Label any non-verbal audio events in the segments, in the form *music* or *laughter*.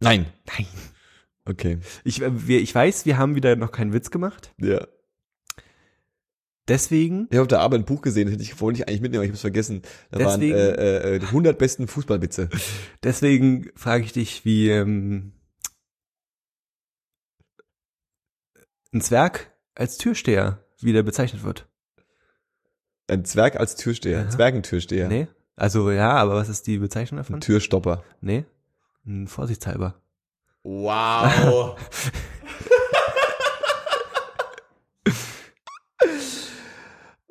Nein. Nein. Okay. Ich, äh, wir, ich weiß, wir haben wieder noch keinen Witz gemacht. Ja. Deswegen, Ich habe auf der Arbeit ein Buch gesehen, das hätte ich wollte ich eigentlich mitnehmen, aber ich habe es vergessen. Da Deswegen- waren äh, äh, die 100 besten Fußballwitze. deswegen frage ich dich, wie ähm, ein Zwerg als Türsteher wieder bezeichnet wird. Ein Zwerg als Türsteher, Aha. Zwergentürsteher, Nee? Also ja, aber was ist die Bezeichnung davon? ein Türstopper. Nee? Vorsichtshalber. Wow.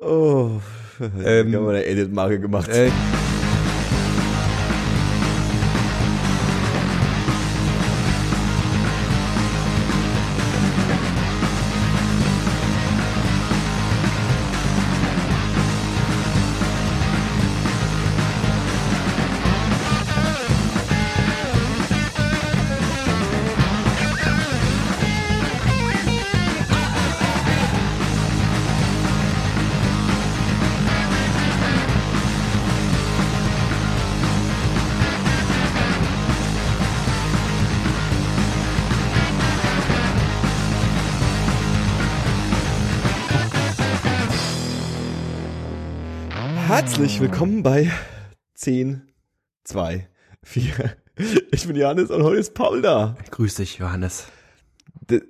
*laughs* oh. Ähm, ich habe eine Edit-Marke gemacht. Äh, Herzlich willkommen bei 10, 2, 4. Ich bin Johannes und heute ist Paul da. grüß dich, Johannes.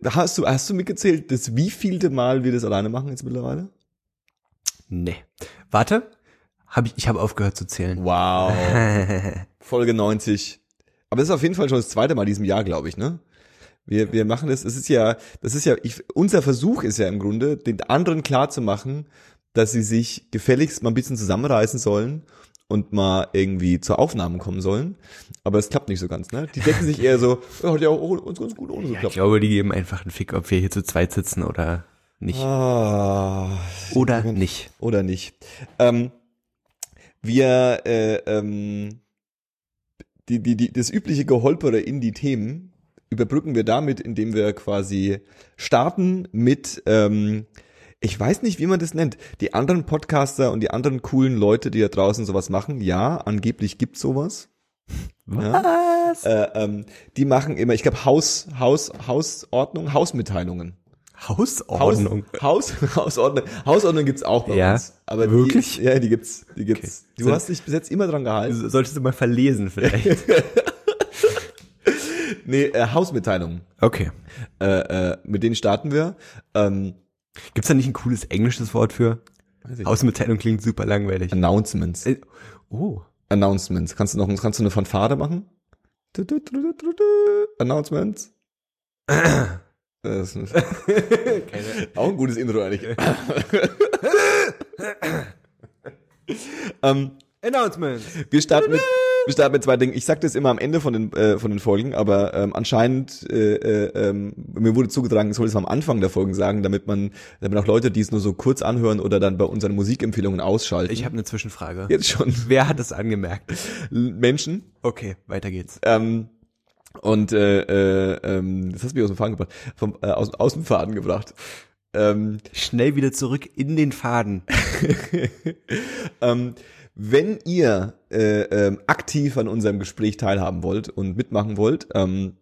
Hast du, hast du mitgezählt, das wievielte Mal wir das alleine machen jetzt mittlerweile? Nee. Warte. Hab ich ich habe aufgehört zu zählen. Wow. *laughs* Folge 90. Aber das ist auf jeden Fall schon das zweite Mal diesem Jahr, glaube ich, ne? Wir, wir machen das, es ist ja, das ist ja, ich, unser Versuch ist ja im Grunde, den anderen klar zu machen, dass sie sich gefälligst mal ein bisschen zusammenreißen sollen und mal irgendwie zur Aufnahmen kommen sollen. Aber es klappt nicht so ganz, ne? Die denken sich eher so, *laughs* ja, hat ja auch uns ganz gut ohne so Ja, ich glaube, die geben einfach einen Fick, ob wir hier zu zweit sitzen oder nicht. Ah, Oder nicht. oder nicht. Ähm, wir, äh, ähm, die, die, die, das übliche Geholpere in die Themen überbrücken wir damit, indem wir quasi starten mit, ähm, ich weiß nicht, wie man das nennt, die anderen Podcaster und die anderen coolen Leute, die da draußen sowas machen. Ja, angeblich gibt's sowas. *laughs* Ja. Was? Äh, ähm, die machen immer, ich glaube, Haus, Haus, Hausordnung, Hausmitteilungen. Hausordnung. Haus, Haus, Hausordnung. Hausordnung gibt's auch bei Ja? uns. Aber Wirklich? Die, ja, die gibt's. Die gibt's. Okay. Du hast dich bis jetzt immer dran gehalten. Solltest du mal verlesen vielleicht. *laughs* Nee, äh, Hausmitteilungen. okay. Äh, äh, mit denen starten wir. Ähm, Gibt's da nicht ein cooles englisches Wort für? Hausmitteilung klingt super langweilig. Announcements. Äh, Oh. Announcements. Kannst du noch, kannst du eine Fanfare machen? Du, du, du. Announcements. Das ist *laughs* auch ein gutes Intro eigentlich. *laughs* ähm, Announcement. Wir starten mit, wir starten mit zwei Dingen. Ich sag das immer am Ende von den, äh, von den Folgen, aber ähm, anscheinend, äh, äh, ähm, mir wurde zugetragen, ich soll es am Anfang der Folgen sagen, damit man, damit auch Leute, die es nur so kurz anhören oder dann bei unseren Musikempfehlungen ausschalten. Ich habe eine Zwischenfrage. jetzt schon *laughs* Wer hat es angemerkt? Menschen. Okay, weiter geht's. Ähm, und äh, äh, ähm, das hast du mich aus dem Faden gebracht, vom, äh, aus, aus dem Faden gebracht. Ähm, Schnell wieder zurück in den Faden. *laughs* ähm, wenn ihr äh, ähm, aktiv an unserem Gespräch teilhaben wollt und mitmachen wollt, ähm,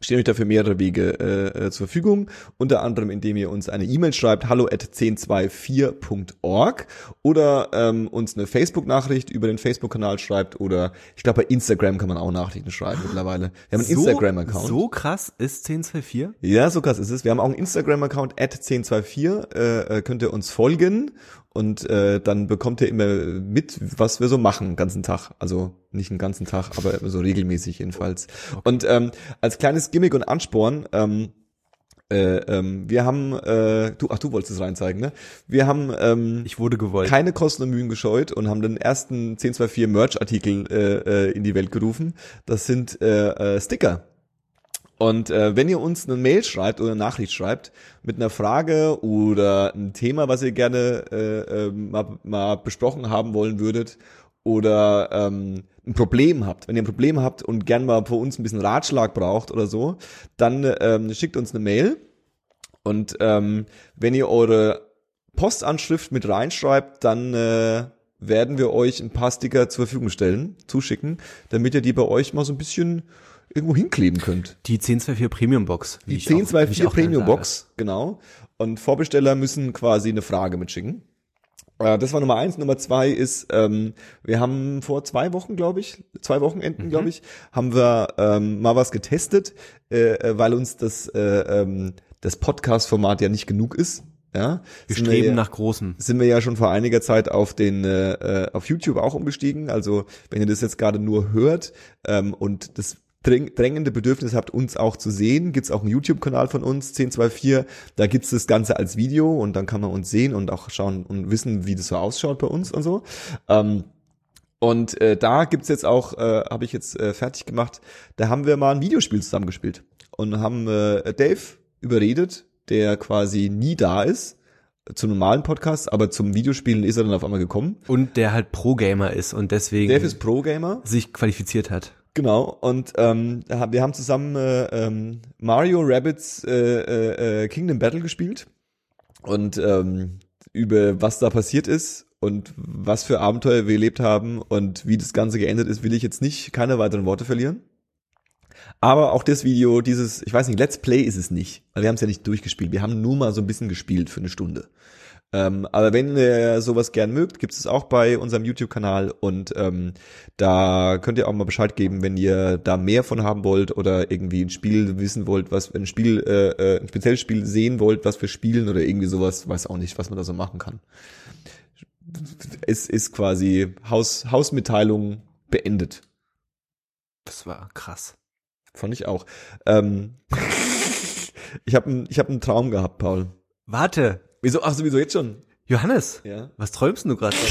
stehen euch dafür mehrere Wege äh, äh, zur Verfügung. Unter anderem, indem ihr uns eine E-Mail schreibt, hallo at 1024.org oder ähm, uns eine Facebook-Nachricht über den Facebook-Kanal schreibt oder ich glaube bei Instagram kann man auch Nachrichten schreiben mittlerweile. Wir haben einen Instagram-Account. So krass ist 1024? Ja, so krass ist es. Wir haben auch einen Instagram-Account at 1024, äh, äh, könnt ihr uns folgen und äh, dann bekommt ihr immer mit, was wir so machen den ganzen Tag. Also nicht den ganzen Tag, aber so regelmäßig jedenfalls. Und ähm, als kleines Gimmick und Ansporn, ähm, äh, ähm, wir haben, äh, du, ach du wolltest es reinzeigen, ne? Wir haben ähm, Ich wurde gewollt. keine Kosten und Mühen gescheut und haben den ersten 1024 Merch-Artikel äh, äh, in die Welt gerufen. Das sind äh, äh, Sticker. Und äh, wenn ihr uns eine Mail schreibt oder eine Nachricht schreibt mit einer Frage oder ein Thema, was ihr gerne äh, äh, mal, mal besprochen haben wollen würdet oder ähm, ein Problem habt, wenn ihr ein Problem habt und gern mal vor uns ein bisschen Ratschlag braucht oder so, dann ähm, schickt uns eine Mail. Und ähm, wenn ihr eure Postanschrift mit reinschreibt, dann äh, werden wir euch ein paar Sticker zur Verfügung stellen, zuschicken, damit ihr die bei euch mal so ein bisschen irgendwo hinkleben könnt. Die 1024 Premium Box. Die ich auch- wie ich 1024 auch gerne Premium. Box, genau. Und Vorbesteller müssen quasi eine Frage mitschicken. Äh, Das war Nummer eins. Nummer zwei ist, ähm, wir haben vor zwei Wochen, glaube ich, zwei Wochenenden, Mhm. glaube ich, haben wir ähm, mal was getestet, äh, äh, weil uns das, äh, ähm, das Podcast-Format ja nicht genug ist. Ja, Wir Sind streben ja, nach Großem. sind wir ja schon vor einiger Zeit auf den äh, äh, auf YouTube auch umgestiegen. Also wenn ihr das jetzt gerade nur hört ähm, und das drängende Bedürfnis habt, uns auch zu sehen, gibt's auch einen YouTube-Kanal von uns, 1024. Da gibt's das Ganze als Video und dann kann man uns sehen und auch schauen und wissen, wie das so ausschaut bei uns und so. Ähm, und äh, da gibt's jetzt auch, äh, habe ich jetzt äh, fertig gemacht, da haben wir mal ein Videospiel zusammengespielt und haben äh, Dave überredet, der quasi nie da ist, zum normalen Podcast, aber zum Videospielen ist er dann auf einmal gekommen. Und der halt Pro-Gamer ist und deswegen Dave ist Pro-Gamer, sich qualifiziert hat. Genau, und ähm, wir haben zusammen äh, ähm, Mario Rabbits äh, äh, äh, Kingdom Battle gespielt und ähm, über was da passiert ist und was für Abenteuer wir erlebt haben und wie das Ganze geendet ist, will ich jetzt nicht keine weiteren Worte verlieren. Aber auch das Video, dieses, ich weiß nicht, Let's Play ist es nicht, weil wir haben es ja nicht durchgespielt. Wir haben nur mal so ein bisschen gespielt für eine Stunde. Ähm, aber wenn ihr sowas gern mögt, gibt es auch bei unserem YouTube-Kanal und ähm, da könnt ihr auch mal Bescheid geben, wenn ihr da mehr von haben wollt oder irgendwie ein Spiel wissen wollt, was ein Spiel, äh, äh, ein spezielles Spiel sehen wollt, was wir spielen oder irgendwie sowas, weiß auch nicht, was man da so machen kann. Es ist quasi Haus, Hausmitteilung beendet. Das war krass. Fand ich auch. Ähm, *laughs* ich habe ich hab einen Traum gehabt, Paul. Warte, Wieso? Ach, sowieso jetzt schon. Johannes, Ja. was träumst du gerade? *laughs*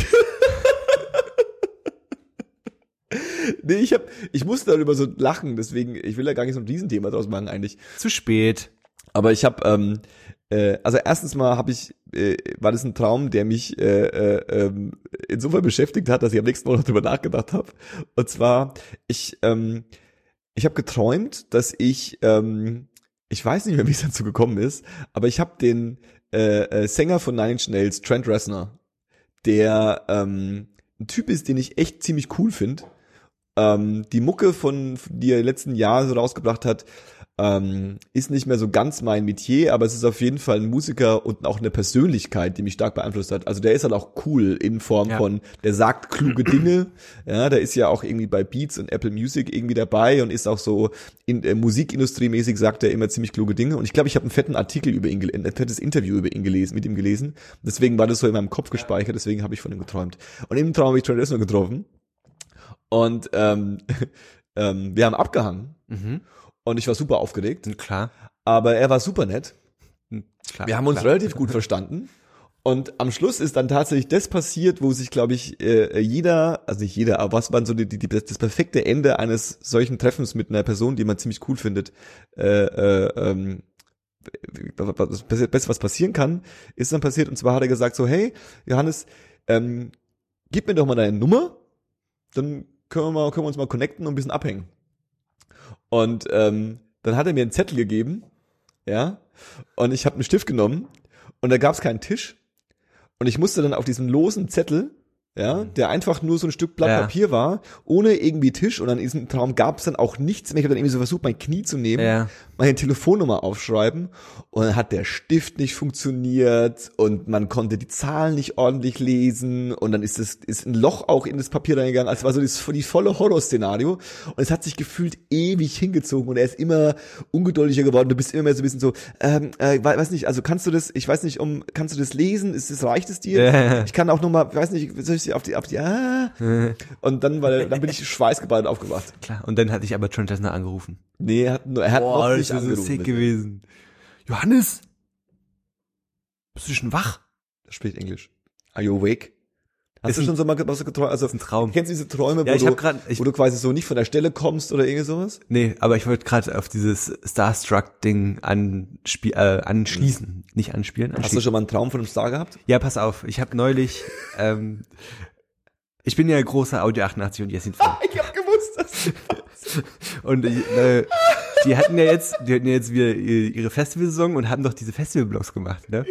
Nee, ich hab, ich musste darüber so lachen, deswegen, ich will da gar nicht so ein Riesenthema draus machen eigentlich. Zu spät. Aber ich habe, ähm, äh, also erstens mal habe ich, äh, war das ein Traum, der mich äh, äh, ähm, insofern beschäftigt hat, dass ich am nächsten Morgen noch drüber nachgedacht habe. Und zwar, ich, ähm, ich habe geträumt, dass ich, ähm, ich weiß nicht mehr, wie es dazu gekommen ist, aber ich habe den äh, äh, Sänger von Nine Inch Nails, Trent Reznor, der ähm, ein Typ ist, den ich echt ziemlich cool finde. Ähm, die Mucke von, die er letzten Jahre so rausgebracht hat, ähm, ist nicht mehr so ganz mein Metier, aber es ist auf jeden Fall ein Musiker und auch eine Persönlichkeit, die mich stark beeinflusst hat. Also der ist halt auch cool in Form Ja. von, der sagt kluge *clears throat* Dinge. Ja, der ist ja auch irgendwie bei Beats und Apple Music irgendwie dabei und ist auch so in äh, Musikindustriemäßig sagt er immer ziemlich kluge Dinge. Und ich glaube, ich habe einen fetten Artikel über ihn, ein fettes Interview über ihn gelesen, mit ihm gelesen. Deswegen war das so in meinem Kopf gespeichert. Deswegen habe ich von ihm geträumt. Und im Traum habe ich Trent Reznor getroffen. Und ähm, *laughs* ähm, wir haben abgehangen. Mhm. Und ich war super aufgeregt. Klar. Aber er war super nett. klar. Wir haben uns klar. relativ gut *laughs* verstanden. Und am Schluss ist dann tatsächlich das passiert, wo sich, glaube ich, äh, jeder, also nicht jeder, aber was war so die, die, das perfekte Ende eines solchen Treffens mit einer Person, die man ziemlich cool findet, äh, äh, ähm, was, was, was passieren kann, ist dann passiert. Und zwar hat er gesagt so, hey, Johannes, ähm, gib mir doch mal deine Nummer, dann können wir, mal, können wir uns mal connecten und ein bisschen abhängen. Und ähm, dann hat er mir einen Zettel gegeben, ja, und ich habe einen Stift genommen und da gab es keinen Tisch. Und ich musste dann auf diesen losen Zettel, ja, der einfach nur so ein Stück Blatt Ja. Papier war, ohne irgendwie Tisch und an diesem Traum gab es dann auch nichts mehr. Ich habe dann irgendwie so versucht, mein Knie zu nehmen, Ja. meine Telefonnummer aufschreiben und dann hat der Stift nicht funktioniert und man konnte die Zahlen nicht ordentlich lesen und dann ist es ist ein Loch auch in das Papier reingegangen. Also es war so das, die volle Horrorszenario und es hat sich gefühlt ewig hingezogen und er ist immer ungeduldiger geworden. Du bist immer mehr so ein bisschen so, ähm, äh, we- weiß nicht, also kannst du das, ich weiß nicht, um, kannst du das lesen? Ist das reicht es dir? Ja. Ich kann auch noch mal, weiß nicht, soll ich sie auf die, auf die, ah. *laughs* und dann, weil, dann bin ich schweißgeballt aufgewacht. Klar. Und dann hatte ich aber Trent Reznor angerufen. Nee, er hat, nur- er hat noch nicht angerufen. sick gewesen. Johannes! Bist du schon wach? Er spricht Englisch. Are you awake? Hast Ist du schon so mal was geträumt? Also, ein Traum. Kennst du diese Träume, wo, Ja, ich du, grad- ich- wo du quasi so nicht von der Stelle kommst oder irgendwie sowas? Nee, aber ich wollte gerade auf dieses Starstruck-Ding anspie äh, anschließen. Nicht anspielen, Hast du anschließen. schon mal einen Traum von einem Star gehabt? Ja, pass auf. Ich habe neulich, ähm, ich bin ja großer Audio 88 und Jessin-Fan. *laughs* Ich hab gewusst, dass *laughs* Und äh, die hatten ja jetzt, die hatten ja jetzt wieder ihre Festivalsaison und haben doch diese Festivalblogs gemacht, ne?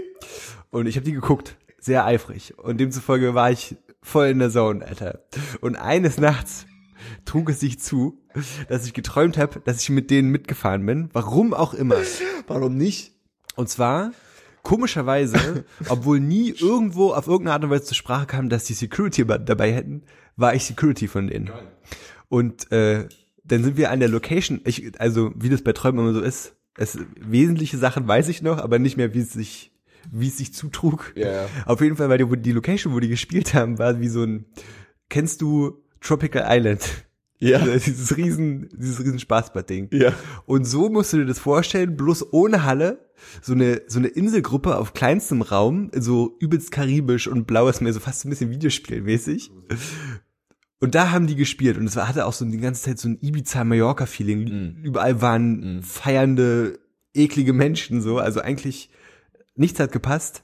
Und ich habe die geguckt, sehr eifrig. Und demzufolge war ich voll in der Zone, Alter. Und eines Nachts trug es sich zu, dass ich geträumt habe, dass ich mit denen mitgefahren bin. Warum auch immer. Warum nicht? Und zwar, komischerweise, *laughs* obwohl nie irgendwo auf irgendeine Art und Weise zur Sprache kam, dass die Security dabei hätten, war ich Security von denen. Und äh, dann sind wir an der Location, ich, also wie das bei Träumen immer so ist, es, wesentliche Sachen weiß ich noch, aber nicht mehr, wie es sich, wie es sich zutrug. Ja. Auf jeden Fall, weil die, die Location, wo die gespielt haben, war wie so ein, kennst du Tropical Island? Ja. *laughs* Dieses riesen, dieses riesen Spaßbad-Ding. Ja. Und so musst du dir das vorstellen, bloß ohne Halle, so eine, so eine Inselgruppe auf kleinstem Raum, so übelst karibisch und blaues Meer, so fast ein bisschen Videospielmäßig. Und da haben die gespielt und es war, hatte auch so die ganze Zeit so ein Ibiza-Mallorca-Feeling. Mhm. Überall waren Mhm. feiernde, eklige Menschen so, also eigentlich nichts hat gepasst.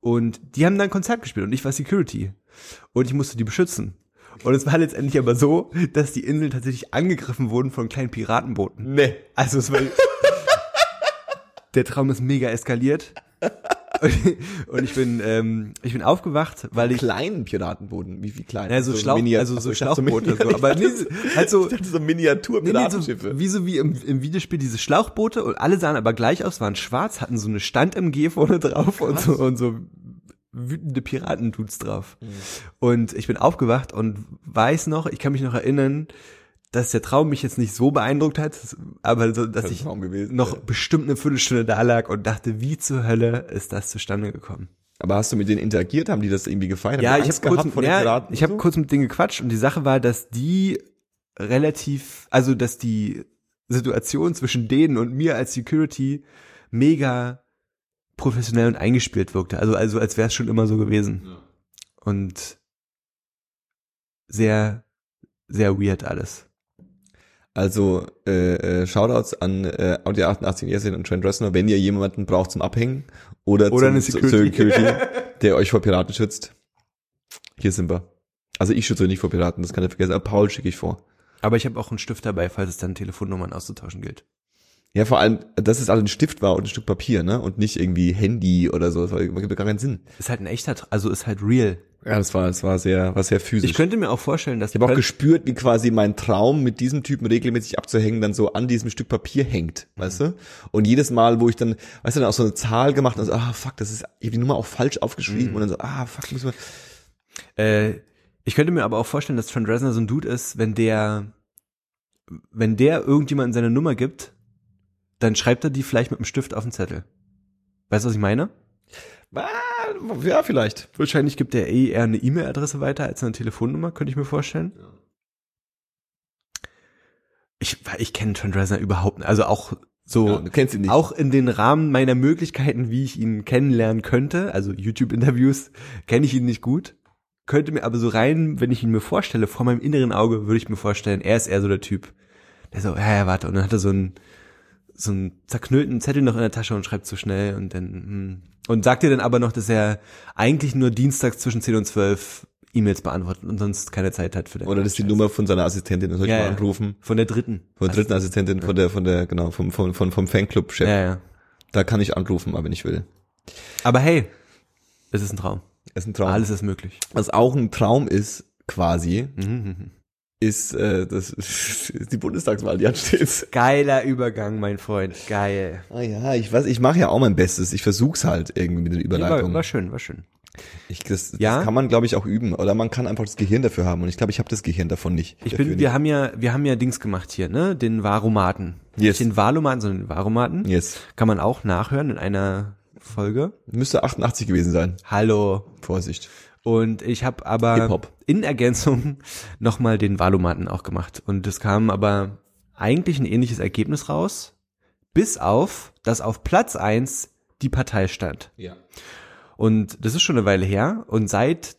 Und die haben dann Konzert gespielt und ich war Security. Und ich musste die beschützen. Und es war letztendlich aber so, dass die Inseln tatsächlich angegriffen wurden von kleinen Piratenbooten. Nee. Also es war *laughs* der Traum ist mega eskaliert. *laughs* Und- ich bin ähm, ich bin aufgewacht, weil ich Kleinen Piratenbooten. Wie, wie klein? ja, so, Schlauch, Miniat- also so Schlauchboote, so, aber nee, halt so, Ich dachte so nee, nee, so Miniatur-Piratenschiffe. wie so wie im, im Videospiel diese Schlauchboote und alle sahen aber gleich aus, waren schwarz, hatten so eine Stand-MG vorne drauf und so, und so wütende Piratendudes drauf. Mhm. Und ich bin aufgewacht und weiß noch, ich kann mich noch erinnern, dass der Traum mich jetzt nicht so beeindruckt hat, aber so, dass Das ich gewesen, noch ja. bestimmt eine Viertelstunde da lag und dachte, wie zur Hölle ist das zustande gekommen? Aber hast du mit denen interagiert? Haben die das irgendwie gefeiert? Ja, ich habe kurz, den ja, ich so? kurz mit denen gequatscht und die Sache war, dass die relativ, also dass die Situation zwischen denen und mir als Security mega professionell und eingespielt wirkte. Also also als wäre es schon immer so gewesen. Und sehr sehr weird alles. Also äh, äh, Shoutouts an äh, Audi 88 Ersin und Trent Reznor, wenn ihr jemanden braucht zum Abhängen oder, Oder zum, eine zu- Security. Security, *laughs* der euch vor Piraten schützt. Hier sind wir. Also ich schütze euch nicht vor Piraten, das kann ihr vergessen. Aber Paul schicke ich vor. Aber ich habe auch einen Stift dabei, falls es dann Telefonnummern auszutauschen gilt. Ja, vor allem, dass es alle ein Stift war und ein Stück Papier, ne? Und nicht irgendwie Handy oder so. Das war- gibt doch gar keinen Sinn. Ist halt ein echter, also ist halt real. Ja, das war, das war sehr, war sehr physisch. Ich könnte mir auch vorstellen, dass Ich habe auch Pol- gespürt, wie quasi mein Traum mit diesem Typen regelmäßig abzuhängen dann so an diesem Stück Papier hängt, weißt du? Und jedes Mal, wo ich dann, weißt du, dann auch so eine Zahl gemacht und so, ah fuck, das ist, ich habe die Nummer auch falsch aufgeschrieben und dann so, ah fuck, müssen wir. Äh, ich könnte mir aber auch vorstellen, dass Trent Reznor so ein Dude ist, wenn der, wenn der irgendjemandem seine Nummer gibt, dann schreibt er die vielleicht mit einem Stift auf den Zettel. Weißt du, was ich meine? Ah, ja, vielleicht. Wahrscheinlich gibt er eh eher eine E-Mail-Adresse weiter als eine Telefonnummer, könnte ich mir vorstellen. Ich, ich kenne Trent Reznor überhaupt nicht. Also auch so, Ja, du kennst ihn nicht. auch in den Rahmen meiner Möglichkeiten, wie ich ihn kennenlernen könnte, also YouTube-Interviews, *laughs* kenne ich ihn nicht gut. Könnte mir aber so rein, wenn ich ihn mir vorstelle, vor meinem inneren Auge, würde ich mir vorstellen, er ist eher so der Typ, der so, ja, ja, warte, und dann hat er so einen, so einen zerknüllten Zettel noch in der Tasche und schreibt so schnell und dann, hm. und sagt dir dann aber noch, dass er eigentlich nur dienstags zwischen 10 und 12 E-Mails beantwortet und sonst keine Zeit hat für den Oder das ist die. Nummer von seiner Assistentin, das soll ich Ja, mal ja. anrufen. Von der dritten. Von der dritten Assistentin, von der, von der, genau, vom, vom, vom, vom Fanclub-Chef. Ja, ja. Da kann ich anrufen, aber wenn ich will. Aber hey, es ist ein Traum. Das ist ein Traum. Alles ist möglich. Was auch ein Traum ist, quasi, Mhm. Ist, äh, das ist *laughs* die Bundestagswahl, die ansteht. Geiler Übergang, mein Freund. Geil. Ah ja, ich weiß, ich mache ja auch mein Bestes. Ich versuch's halt irgendwie mit den Überleitungen. war, war schön, war schön. ich, das, Ja? das kann man, glaube ich, auch üben. Oder man kann einfach das Gehirn dafür haben. Und ich glaube, ich habe das Gehirn davon nicht. Ich bin, wir haben ja, wir haben ja Dings gemacht hier, ne? Den Varomaten. Yes. Nicht den Valomaten, sondern den Varomaten. nicht. Yes. Kann man auch nachhören in einer Folge. Müsste 88 gewesen sein. Hallo. Vorsicht. Und ich habe aber in Ergänzung *laughs* nochmal den Valomaten auch gemacht. Und es kam aber eigentlich ein ähnliches Ergebnis raus, bis auf, dass auf Platz eins die Partei stand. Ja. Und das ist schon eine Weile her. Und seit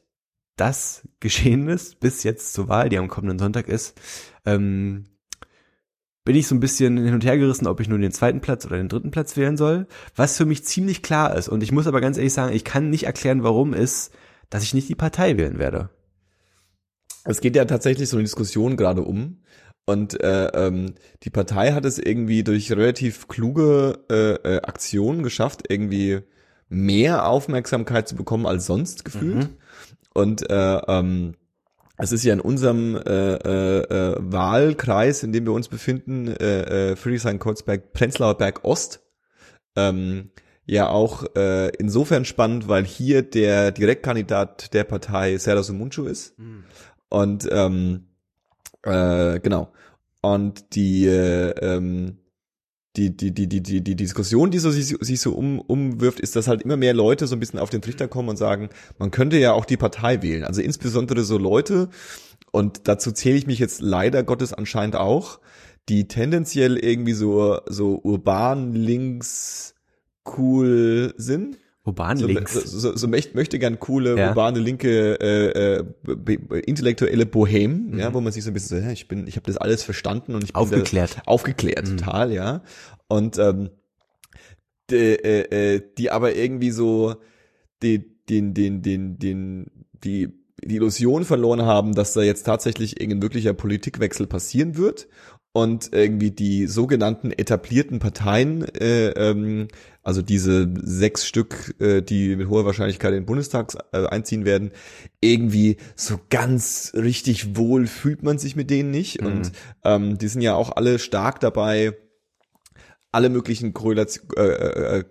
das *laughs* geschehen ist, bis jetzt zur Wahl, die am kommenden Sonntag ist, ähm, bin ich so ein bisschen hin und her gerissen, ob ich nun den zweiten Platz oder den dritten Platz wählen soll, was für mich ziemlich klar ist. Und ich muss aber ganz ehrlich sagen, ich kann nicht erklären, warum ist, dass ich nicht die Partei wählen werde. Es geht ja tatsächlich so eine Diskussion gerade um. Und äh, ähm, die Partei hat es irgendwie durch relativ kluge äh, äh, Aktionen geschafft, irgendwie mehr Aufmerksamkeit zu bekommen als sonst gefühlt. Mhm. Und äh, ähm, es ist ja in unserem äh, äh, äh, Wahlkreis, in dem wir uns befinden, äh, äh, Friedrichshain-Kreuzberg, Prenzlauer Berg Ost, ähm, ja auch äh, insofern spannend, weil hier der Direktkandidat der Partei Serdar Sumuncu ist. Und ähm, äh, genau. Und die äh, ähm, die, die, die, die, die, die Diskussion, die so sich, sich so um, umwirft, ist, dass halt immer mehr Leute so ein bisschen auf den Trichter kommen und sagen, man könnte ja auch die Partei wählen. Also insbesondere so Leute, und dazu zähle ich mich jetzt leider Gottes anscheinend auch, die tendenziell irgendwie so, so urban links cool sind. Urban So, links. so, so, so möchte, möchte gern coole, Ja. urbane, linke, äh, äh, intellektuelle Bohem, Mhm. ja, wo man sich so ein bisschen so, ja, ich bin, ich habe das alles verstanden und ich bin Aufgeklärt. Aufgeklärt, Mhm. total, ja. Und ähm, die, äh, äh, die aber irgendwie so die, den, den, den, den, die, die Illusion verloren haben, dass da jetzt tatsächlich irgendein wirklicher Politikwechsel passieren wird und irgendwie die sogenannten etablierten Parteien, äh, ähm, also diese sechs Stück, äh, die mit hoher Wahrscheinlichkeit in den Bundestag äh, einziehen werden, irgendwie so ganz richtig wohl fühlt man sich mit denen nicht. Mhm. Und ähm, die sind ja auch alle stark dabei, alle möglichen Korrelation, äh, äh,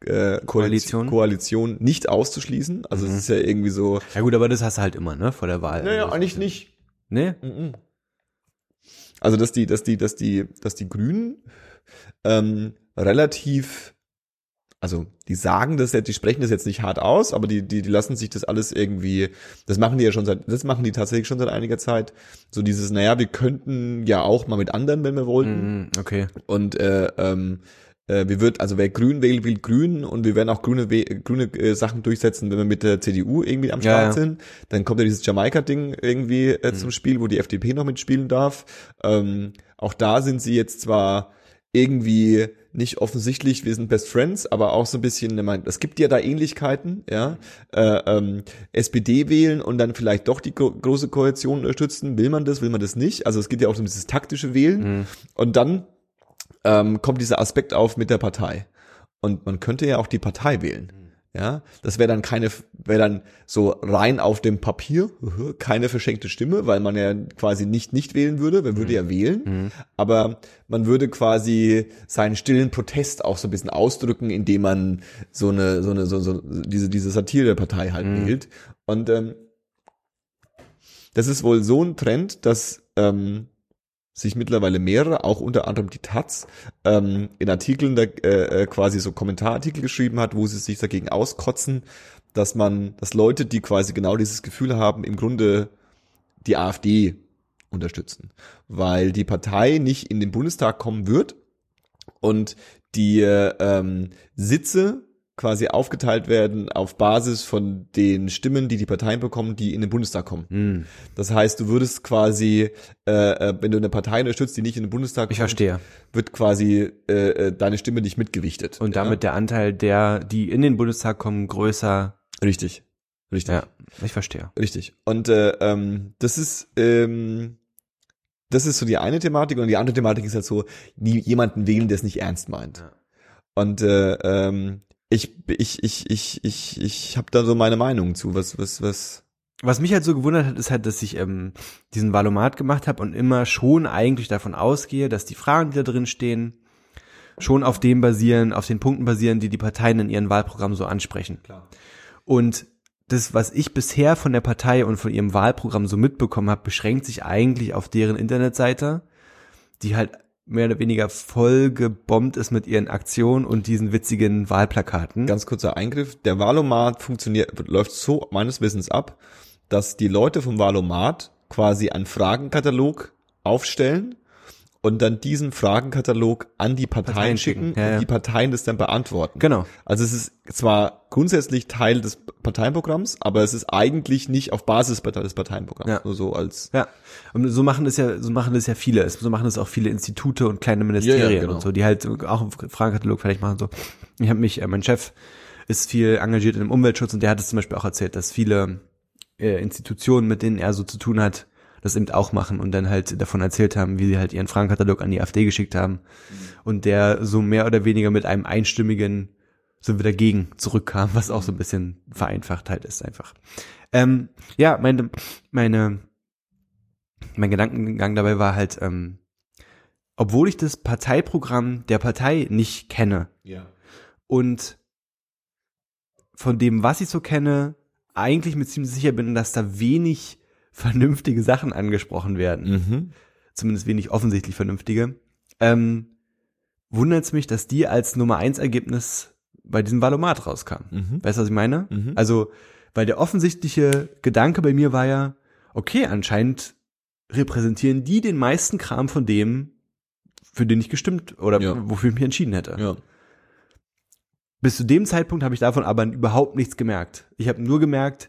äh, Koalition, Koalitionen? Koalition nicht auszuschließen. Also es ist ja irgendwie so. Ja gut, aber das hast du halt immer, ne, vor der Wahl. Naja, Also, eigentlich nicht. Ne? Mhm. Also dass die, dass die, dass die, dass die Grünen ähm, relativ, also die sagen das jetzt, die sprechen das jetzt nicht hart aus, aber die, die, die lassen sich das alles irgendwie, das machen die ja schon seit, das machen die tatsächlich schon seit einiger Zeit. So dieses, naja, wir könnten ja auch mal mit anderen, wenn wir wollten. Mhm, okay. Und äh, ähm, äh, wir wird, also wer grün wählt, wählt grün und wir werden auch grüne, grüne äh, Sachen durchsetzen, wenn wir mit der CDU irgendwie am Ja, Start ja. sind. Dann kommt ja dieses Jamaika-Ding irgendwie äh, zum Spiel, wo die FDP noch mitspielen darf. Ähm, auch da sind sie jetzt zwar irgendwie nicht offensichtlich, wir sind Best Friends, aber auch so ein bisschen, ich meine, es gibt ja da Ähnlichkeiten, ja. Äh, ähm, SPD wählen und dann vielleicht doch die gro große Koalition unterstützen. Will man das, will man das nicht? Also es geht ja auch um dieses taktische Wählen. Mhm. Und dann ähm, kommt dieser Aspekt auf mit der Partei. Und man könnte ja auch die Partei wählen. Ja, das wäre dann keine, wäre dann so rein auf dem Papier *laughs* keine verschenkte Stimme, weil man ja quasi nicht nicht wählen würde, man würde ja wählen, aber man würde quasi seinen stillen Protest auch so ein bisschen ausdrücken, indem man so eine so eine so, so diese diese Satire der Partei halt wählt. Und ähm, das ist wohl so ein Trend, dass ähm, sich mittlerweile mehrere, auch unter anderem die Taz, ähm, in Artikeln da, äh, äh, quasi so Kommentarartikel geschrieben hat, wo sie sich dagegen auskotzen, dass man, dass Leute, die quasi genau dieses Gefühl haben, im Grunde die AfD unterstützen, weil die Partei nicht in den Bundestag kommen wird und die äh, ähm, Sitze quasi aufgeteilt werden auf Basis von den Stimmen, die die Parteien bekommen, die in den Bundestag kommen. Hm, Das heißt, du würdest quasi, äh, äh, wenn du eine Partei unterstützt, die nicht in den Bundestag ich kommt, verstehe. wird quasi äh, äh, deine Stimme nicht mitgewichtet. Und damit der Anteil der, die in den Bundestag kommen, größer. ja? richtig, richtig, Ja, ich verstehe. richtig. Und äh, ähm, das ist ähm, das ist so die eine Thematik und die andere Thematik ist halt so, nie jemanden wählen, der es nicht ernst meint. Ja. Und äh, ähm, ich ich ich ich ich ich habe da so meine Meinung zu, was was was Was mich halt so gewundert hat, ist halt, dass ich ähm, diesen Valomat gemacht habe und immer schon eigentlich davon ausgehe, dass die Fragen, die da drin stehen, schon auf dem basieren, auf den Punkten basieren, die die Parteien in ihren Wahlprogrammen so ansprechen. Klar. Und das, was ich bisher von der Partei und von ihrem Wahlprogramm so mitbekommen habe, beschränkt sich eigentlich auf deren Internetseite, die halt mehr oder weniger voll gebombt ist mit ihren Aktionen und diesen witzigen Wahlplakaten. Ganz kurzer Eingriff. Der Valomat funktioniert, läuft so meines Wissens ab, dass die Leute vom Valomat quasi einen Fragenkatalog aufstellen und dann diesen Fragenkatalog an die Parteien, Parteien schicken, ja, und ja. die Parteien das dann beantworten. Genau. Also es ist zwar grundsätzlich Teil des Parteienprogramms, aber es ist eigentlich nicht auf Basis des Parteienprogramms. Ja. Nur so als Ja, und so machen das ja, so machen das ja viele. So machen das auch viele Institute und kleine Ministerien ja, genau. und so, die halt auch einen Fragenkatalog fertig machen. So, ich habe mich, äh, mein Chef ist viel engagiert in dem Umweltschutz und der hat es zum Beispiel auch erzählt, dass viele äh, Institutionen, mit denen er so zu tun hat, das eben auch machen und dann halt davon erzählt haben, wie sie halt ihren Fragenkatalog an die AfD geschickt haben und der so mehr oder weniger mit einem einstimmigen sind wir dagegen zurückkam, was auch so ein bisschen vereinfacht halt ist einfach. Ähm, ja, meine, meine mein Gedankengang dabei war halt, ähm, obwohl ich das Parteiprogramm der Partei nicht kenne Ja. und von dem, was ich so kenne, eigentlich mir ziemlich sicher bin, dass da wenig vernünftige Sachen angesprochen werden. Mhm. Zumindest wenig offensichtlich vernünftige. Ähm, wundert es mich, dass die als Nummer eins Ergebnis bei diesem Valomat rauskam. Mhm. Weißt du, was ich meine? Mhm. Also, weil der offensichtliche Gedanke bei mir war ja, okay, anscheinend repräsentieren die den meisten Kram von dem, für den ich gestimmt oder Ja. wofür ich mich entschieden hätte. Ja. Bis zu dem Zeitpunkt habe ich davon aber überhaupt nichts gemerkt. Ich habe nur gemerkt,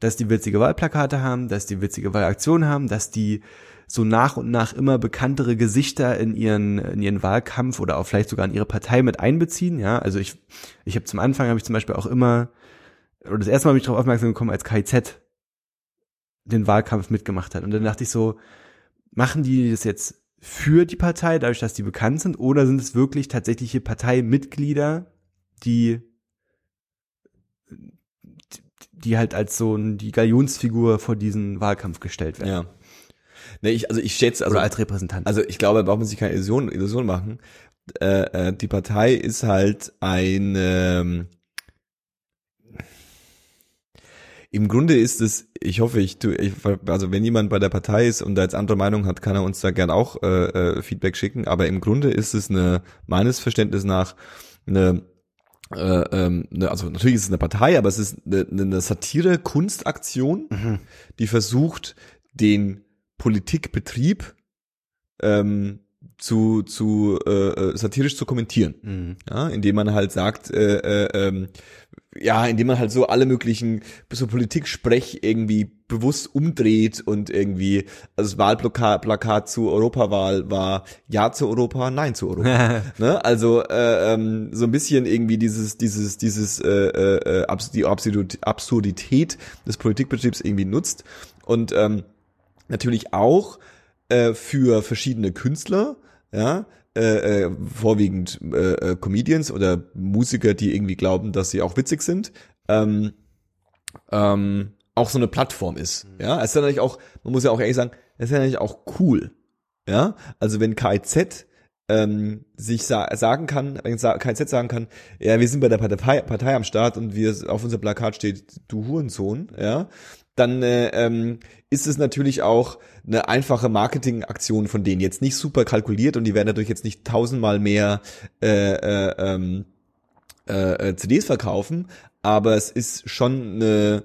dass die witzige Wahlplakate haben, dass die witzige Wahlaktionen haben, dass die so nach und nach immer bekanntere Gesichter in ihren in ihren Wahlkampf oder auch vielleicht sogar in ihre Partei mit einbeziehen. Ja, also ich ich habe zum Anfang habe ich zum Beispiel auch immer oder das erste Mal bin ich darauf aufmerksam gekommen, als KIZ den Wahlkampf mitgemacht hat. Und dann dachte ich so, machen die das jetzt für die Partei, dadurch, dass die bekannt sind, oder sind es wirklich tatsächliche Parteimitglieder, die die halt als so ein, die Galionsfigur vor diesen Wahlkampf gestellt werden. Ja. Nee, ich, also ich schätze, also, oder als Repräsentant. also ich glaube, da braucht man sich keine Illusion, Illusion machen. Äh, äh, die Partei ist halt ein, ähm, im Grunde ist es, ich hoffe, ich tu, ich, also wenn jemand bei der Partei ist und da jetzt andere Meinung hat, kann er uns da gern auch äh, äh, Feedback schicken. Aber im Grunde ist es eine, meines Verständnisses nach, eine also natürlich ist es eine Partei, aber es ist eine, eine Satire-Kunstaktion, Mhm. die versucht, den Politikbetrieb ähm, zu, zu äh, äh, satirisch zu kommentieren. Mhm. Ja, indem man halt sagt, äh, äh, ähm, ja, indem man halt so alle möglichen so Politik-Sprech irgendwie bewusst umdreht und irgendwie, also das Wahlplakat Plakat zur Europawahl war Ja zu Europa, Nein zu Europa. *laughs* ne? Also äh, ähm, so ein bisschen irgendwie dieses, dieses, dieses äh, äh, Abs die Absurd Absurdität des Politikbetriebs irgendwie nutzt und ähm, natürlich auch äh, für verschiedene Künstler, ja, äh, äh, vorwiegend äh, äh, Comedians oder Musiker, die irgendwie glauben, dass sie auch witzig sind, ähm, ähm, auch so eine Plattform ist. Ja, es ist ja natürlich auch, man muss ja auch ehrlich sagen, es ist ja natürlich auch cool. Ja, also wenn KIZ ähm, sich sa sagen kann, wenn KIZ sagen kann, ja, wir sind bei der Partei, Partei am Start und wir auf unserem Plakat steht, du Hurensohn, ja, dann äh, ähm, ist es natürlich auch eine einfache Marketingaktion von denen. Jetzt nicht super kalkuliert und die werden natürlich jetzt nicht tausendmal mehr äh, äh, ähm, äh, äh, CDs verkaufen, aber es ist schon eine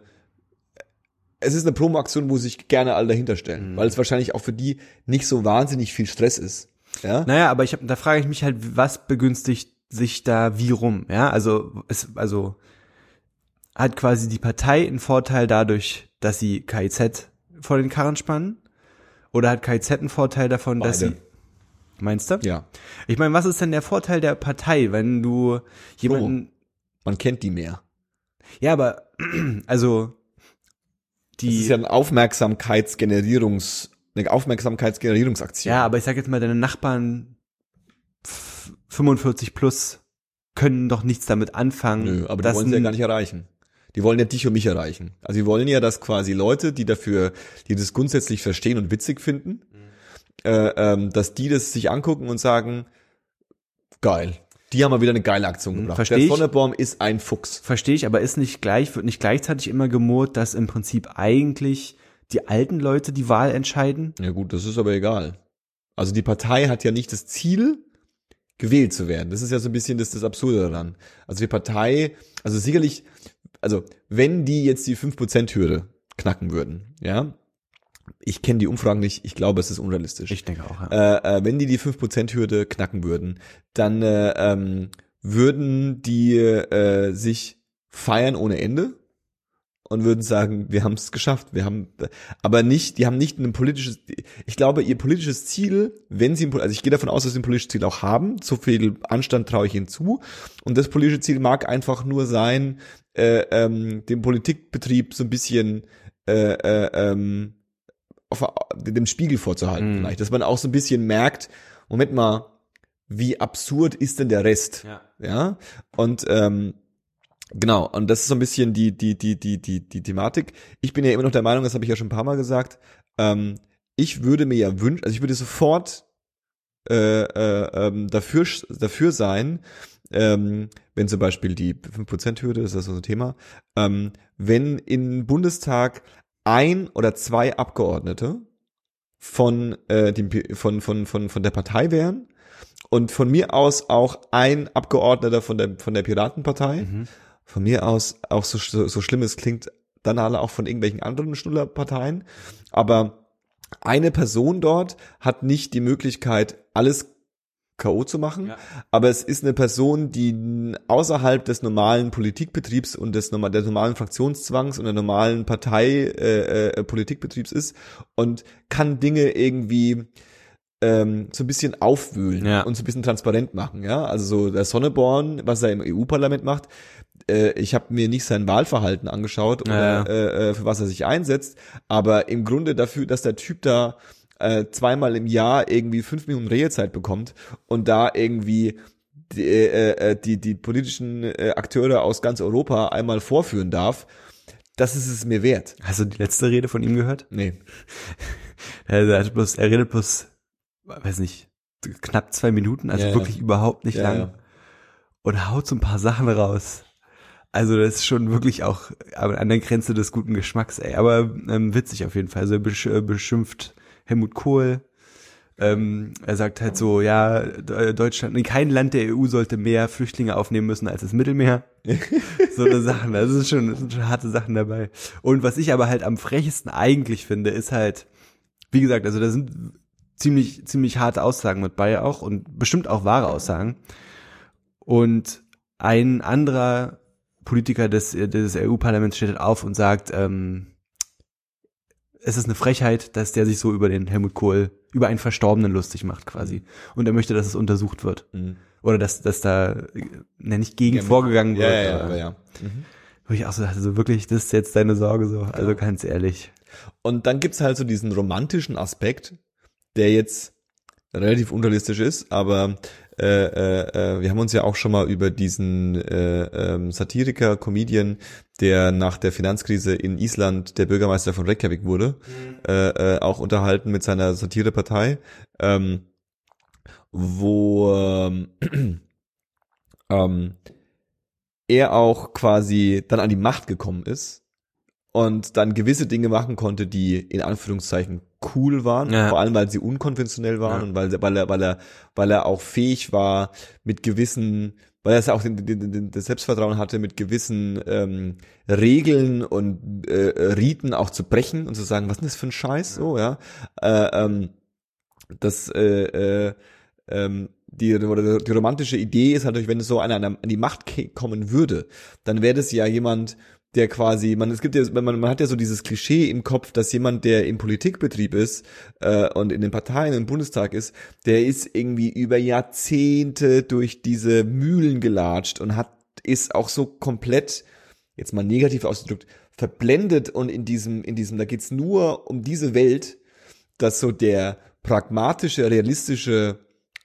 es ist eine Promo-Aktion, wo sich gerne alle dahinter stellen, Mhm. weil es wahrscheinlich auch für die nicht so wahnsinnig viel Stress ist. Ja, Naja, aber ich hab, da frage ich mich halt, was begünstigt sich da wie rum? Ja, also es, also hat quasi die Partei einen Vorteil dadurch, dass sie KIZ vor den Karren spannen? Oder hat KIZ einen Vorteil davon, dass sie Beide. Meinst du? ja. Ich meine, was ist denn der Vorteil der Partei, wenn du jemanden Man kennt die mehr. Ja, aber also Das die ist ja ein Aufmerksamkeitsgenerierungs, eine Aufmerksamkeitsgenerierungsaktion. Ja, aber ich sag jetzt mal, deine Nachbarn f- 45 plus können doch nichts damit anfangen. Nö, aber dass wollen sie ja gar nicht erreichen. Die wollen ja dich und mich erreichen. Also die wollen ja, dass quasi Leute, die dafür, die das grundsätzlich verstehen und witzig finden, äh, ähm, dass die das sich angucken und sagen, geil. Die haben mal wieder eine geile Aktion gebracht. versteh Der ich. Sonnebaum ist ein Fuchs. Verstehe ich, aber ist nicht gleich, wird nicht gleichzeitig immer gemurrt, dass im Prinzip eigentlich die alten Leute die Wahl entscheiden? Ja gut, das ist aber egal. Also die Partei hat ja nicht das Ziel, gewählt zu werden. Das ist ja so ein bisschen das, das Absurde daran. Also die Partei, also sicherlich, also wenn die jetzt die 5%-Hürde knacken würden, ja, ich kenne die Umfragen nicht, ich glaube, es ist unrealistisch. Ich denke auch, ja. äh, äh, wenn die die 5%-Hürde knacken würden, dann äh, ähm, würden die äh, sich feiern ohne Ende und würden sagen, wir haben es geschafft, wir haben, aber nicht, die haben nicht ein politisches, ich glaube, ihr politisches Ziel, wenn sie, ein, also ich gehe davon aus, dass sie ein politisches Ziel auch haben, so viel Anstand traue ich ihnen zu, und das politische Ziel mag einfach nur sein, äh, ähm, dem Politikbetrieb so ein bisschen äh, äh, ähm, auf dem Spiegel vorzuhalten Mhm. vielleicht, dass man auch so ein bisschen merkt, Moment mal, wie absurd ist denn der Rest? ja. Ja, und ähm, genau, und das ist so ein bisschen die, die, die, die, die, die Thematik. Ich bin ja immer noch der Meinung, das habe ich ja schon ein paar Mal gesagt, ähm, ich würde mir ja wünschen, also ich würde sofort äh, äh, ähm, dafür, dafür sein, ähm, wenn zum Beispiel die 5%-Hürde, das ist so ein Thema, ähm, wenn im Bundestag ein oder zwei Abgeordnete von, äh, dem, von, von, von, von der Partei wären und von mir aus auch ein Abgeordneter von der, von der Piratenpartei, Mhm. Von mir aus auch so, so, so schlimm es klingt, dann alle auch von irgendwelchen anderen Schnullerparteien, aber eine Person dort hat nicht die Möglichkeit, alles K.O. zu machen, Ja. aber es ist eine Person, die außerhalb des normalen Politikbetriebs und des, des normalen Fraktionszwangs und der normalen Partei äh, äh, Politikbetriebs ist und kann Dinge irgendwie ähm, so ein bisschen aufwühlen Ja. und so ein bisschen transparent machen, ja. Also so der Sonneborn, was er im EU-Parlament macht, äh, ich habe mir nicht sein Wahlverhalten angeschaut oder Ja, ja. Äh, äh, für was er sich einsetzt, aber im Grunde dafür, dass der Typ da äh, zweimal im Jahr irgendwie fünf Minuten Redezeit bekommt und da irgendwie die, äh, äh, die, die politischen äh, Akteure aus ganz Europa einmal vorführen darf, das ist es mir wert. Hast du die letzte Rede von ihm gehört? Nee. *laughs* Er, hat bloß, er redet bloß, weiß nicht, knapp zwei Minuten, also Ja, ja. wirklich überhaupt nicht Ja, lang. ja. Und haut so ein paar Sachen raus. Also das ist schon wirklich auch an der Grenze des guten Geschmacks, ey. Aber ähm, witzig auf jeden Fall. Also er besch äh, beschimpft Helmut Kohl. Ähm, er sagt halt so, ja, De- Deutschland, kein Land der EU sollte mehr Flüchtlinge aufnehmen müssen als das Mittelmeer. *laughs* so eine Sachen, das ist schon, das sind schon harte Sachen dabei. Und was ich aber halt am frechesten eigentlich finde, ist halt, wie gesagt, also da sind ziemlich, ziemlich harte Aussagen mit bei auch und bestimmt auch wahre Aussagen. Und ein anderer Politiker des, des EU-Parlaments steht auf und sagt, ähm, es ist eine Frechheit, dass der sich so über den Helmut Kohl, über einen Verstorbenen lustig macht quasi. Und er möchte, dass es untersucht wird. Mhm. Oder dass, dass da na, nicht gegen Ja, vorgegangen Ja, wird. ja, ja, aber- ja. Mhm. Wo ich auch so dachte, so wirklich, das ist jetzt deine Sorge so. Also ganz ehrlich. Und dann gibt's halt so diesen romantischen Aspekt, der jetzt relativ unrealistisch ist, aber äh, äh, äh, wir haben uns ja auch schon mal über diesen äh, ähm, Satiriker, Comedian, der nach der Finanzkrise in Island der Bürgermeister von Reykjavik wurde, äh, äh, auch unterhalten mit seiner Satirepartei, ähm, wo ähm, *clears throat* ähm, er auch quasi dann an die Macht gekommen ist und dann gewisse Dinge machen konnte, die in Anführungszeichen cool waren, Ja. vor allem weil sie unkonventionell waren Ja. und weil, weil er, weil er, weil er auch fähig war, mit gewissen, weil er es auch den, den, den, das Selbstvertrauen hatte, mit gewissen ähm, Regeln und äh, äh, Riten auch zu brechen und zu sagen, was ist denn das für ein Scheiß, so, ja. Äh, ähm, das äh, äh, ähm, die, die romantische Idee ist natürlich, wenn es so einer an die Macht kommen würde, dann wäre das ja jemand, der quasi, man, es gibt ja, man, man hat ja so dieses Klischee im Kopf, dass jemand, der im Politikbetrieb ist äh, und in den Parteien im Bundestag ist, der ist irgendwie über Jahrzehnte durch diese Mühlen gelatscht und hat ist auch so komplett, jetzt mal negativ ausgedrückt, verblendet und in diesem, in diesem, da geht's nur um diese Welt, dass so der pragmatische, realistische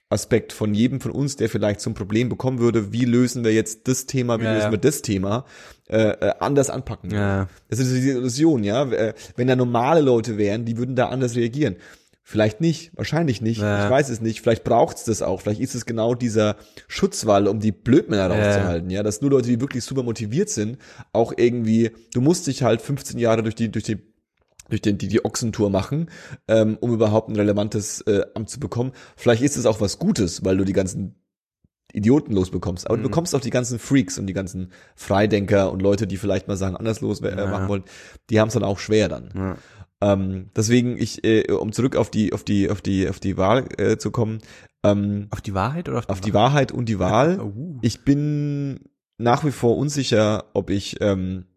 Aspekt von jedem von uns, der vielleicht zum Problem bekommen würde, wie lösen wir jetzt das Thema, wie Ja, lösen ja. wir das Thema, äh, äh, anders anpacken. Ja. Das ist diese Illusion, ja. Äh, Wenn da normale Leute wären, die würden da anders reagieren. Vielleicht nicht, wahrscheinlich nicht, Ja. ich weiß es nicht, vielleicht braucht's das auch, vielleicht ist es genau dieser Schutzwall, um die Blödmänner rauszuhalten, ja, dass nur Leute, die wirklich super motiviert sind, auch irgendwie, du musst dich halt 15 Jahre durch die, durch die durch den, die, die Ochsentour machen, ähm, um überhaupt ein relevantes äh, Amt zu bekommen. Vielleicht ist es auch was Gutes, weil du die ganzen Idioten losbekommst. Aber Mhm. du bekommst auch die ganzen Freaks und die ganzen Freidenker und Leute, die vielleicht mal Sachen anders los äh, Ja. machen wollen, die haben es dann auch schwer dann. Ja. Ähm, deswegen, ich, äh, um zurück auf die, auf die, auf die, auf die Wahl äh, zu kommen, ähm, Auf die Wahrheit oder auf die, auf die Wahrheit und die Wahl. Uh. Ich bin nach wie vor unsicher, ob ich ähm,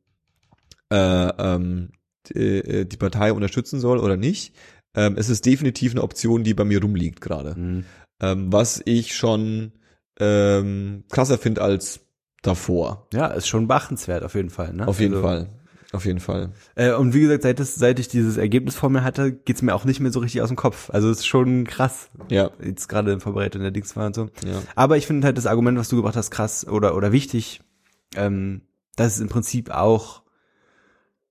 äh, ähm, äh, die Partei unterstützen soll oder nicht. Ähm, es ist definitiv eine Option, die bei mir rumliegt gerade. Mhm. Ähm, was ich schon ähm, krasser finde als davor. Ja, ist schon beachtenswert auf jeden Fall. Ne? Auf jeden Also, Fall. Auf jeden Fall. Äh, und wie gesagt, seit, es, seit ich dieses Ergebnis vor mir hatte, geht's mir auch nicht mehr so richtig aus dem Kopf. Also es ist schon krass. Ja. Jetzt gerade in Vorbereitung der Dings war und so. Ja. Aber ich finde halt das Argument, was du gebracht hast, krass oder, oder wichtig, ähm, dass es im Prinzip auch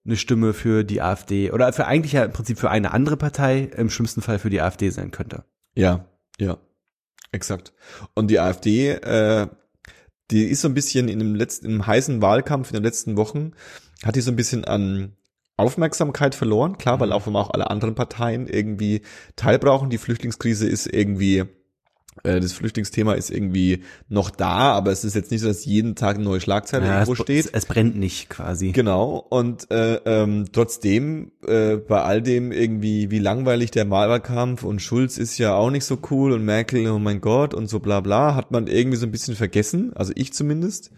eine Stimme für die AfD oder für eigentlich ja im Prinzip für eine andere Partei, im schlimmsten Fall für die AfD sein könnte. Ja, ja, exakt. Und die AfD, äh, die ist so ein bisschen in dem letzten, im heißen Wahlkampf in den letzten Wochen, hat die so ein bisschen an Aufmerksamkeit verloren. Klar, weil auch, auch alle anderen Parteien irgendwie Teil brauchen. Die Flüchtlingskrise ist irgendwie das Flüchtlingsthema ist irgendwie noch da, aber es ist jetzt nicht so, dass jeden Tag eine neue Schlagzeile Ja, irgendwo es, steht. Es, es brennt nicht quasi. Genau, und äh, ähm, trotzdem, äh, bei all dem irgendwie, wie langweilig der Wahlkampf und Schulz ist ja auch nicht so cool und Merkel, oh mein Gott, und so bla bla, hat man irgendwie so ein bisschen vergessen, also ich zumindest.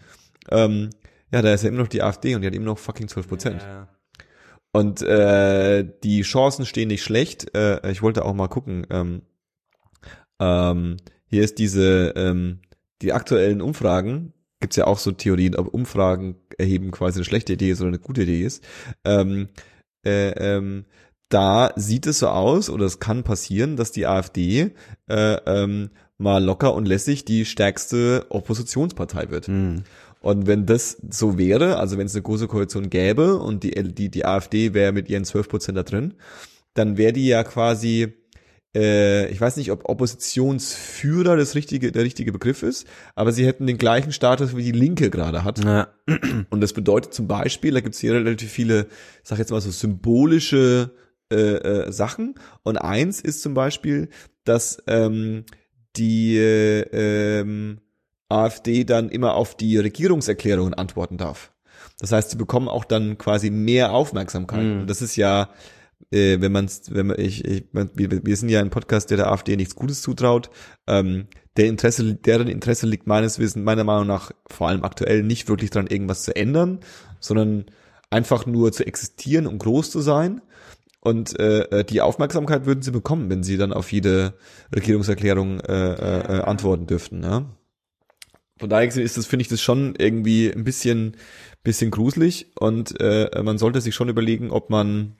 Ähm, ja, da ist ja immer noch die AfD und die hat immer noch fucking 12 Prozent. Ja. Und äh, die Chancen stehen nicht schlecht. Äh, ich wollte auch mal gucken. Ähm, ähm, hier ist diese, ähm, die aktuellen Umfragen, gibt's ja auch so Theorien, ob Umfragen erheben quasi eine schlechte Idee ist oder eine gute Idee ist. Ähm, äh, ähm, da sieht es so aus, oder es kann passieren, dass die AfD äh, ähm, mal locker und lässig die stärkste Oppositionspartei wird. Hm. Und wenn das so wäre, also wenn es eine große Koalition gäbe und die, die, die AfD wäre mit ihren 12 Prozent da drin, dann wäre die ja quasi, äh, ich weiß nicht, ob Oppositionsführer das richtige, der richtige Begriff ist, aber sie hätten den gleichen Status wie die Linke gerade hat. Ja. *clears throat* Und das bedeutet zum Beispiel, da gibt es hier relativ viele, ich sag jetzt mal so symbolische äh, äh, Sachen. Und eins ist zum Beispiel, dass ähm, die äh, ähm, AfD dann immer auf die Regierungserklärungen antworten darf. Das heißt, sie bekommen auch dann quasi mehr Aufmerksamkeit. Mhm. Und das ist ja, äh, wenn man wenn man ich, ich man, wir, wir sind ja ein Podcast, der der AfD nichts Gutes zutraut. Ähm, der Interesse, deren Interesse liegt meines Wissens, meiner Meinung nach, vor allem aktuell nicht wirklich dran, irgendwas zu ändern, sondern einfach nur zu existieren und groß zu sein. Und äh, die Aufmerksamkeit würden sie bekommen, wenn sie dann auf jede Regierungserklärung äh, äh, äh, antworten dürften. Ja? Von daher ist das, finde ich, das schon irgendwie ein bisschen, bisschen gruselig und äh, man sollte sich schon überlegen, ob man,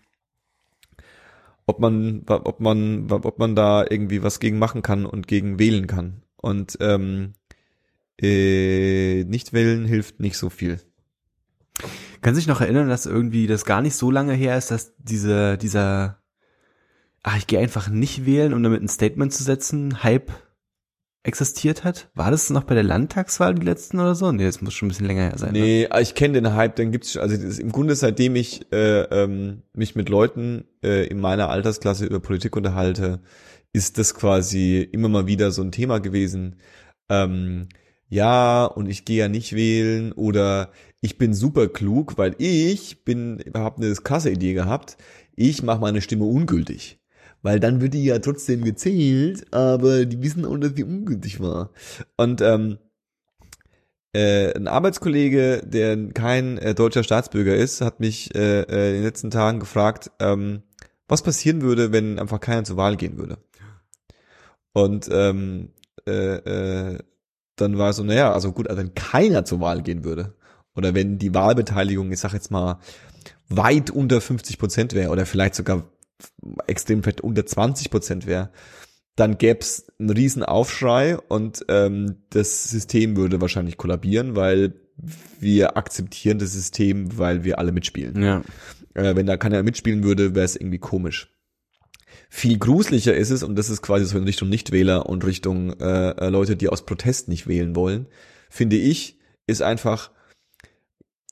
ob man, ob man, ob man da irgendwie was gegen machen kann und gegen wählen kann. Und ähm, äh, nicht wählen hilft nicht so viel. Kann sich noch erinnern, dass irgendwie das gar nicht so lange her ist, dass diese, dieser, ach, ich gehe einfach nicht wählen, um damit ein Statement zu setzen, Hype existiert hat? War das noch bei der Landtagswahl die letzten oder so? Nee, das muss schon ein bisschen länger her sein. Ne? Nee, ich kenne den Hype, den gibt's also das im Grunde seitdem ich äh, ähm, mich mit Leuten äh, in meiner Altersklasse über Politik unterhalte, ist das quasi immer mal wieder so ein Thema gewesen. Ähm, ja, und ich gehe ja nicht wählen oder ich bin super klug, weil ich bin, habe eine krasse Idee gehabt. Ich mache meine Stimme ungültig. Weil dann wird die ja trotzdem gezählt, aber die wissen auch, dass die ungültig war. Und ähm, äh, ein Arbeitskollege, der kein äh, deutscher Staatsbürger ist, hat mich äh, äh, in den letzten Tagen gefragt, ähm, was passieren würde, wenn einfach keiner zur Wahl gehen würde. Und ähm, äh, äh, dann war so, naja, also gut, also wenn keiner zur Wahl gehen würde, oder wenn die Wahlbeteiligung, ich sag jetzt mal, weit unter 50 Prozent wäre, oder vielleicht sogar extrem vielleicht unter 20 Prozent wäre, dann gäb's einen riesen Aufschrei und ähm, das System würde wahrscheinlich kollabieren, weil wir akzeptieren das System, weil wir alle mitspielen. Ja. Äh, wenn da keiner mitspielen würde, wäre es irgendwie komisch. Viel gruseliger ist es, und das ist quasi so in Richtung Nichtwähler und Richtung äh, äh, Leute, die aus Protest nicht wählen wollen, finde ich, ist einfach,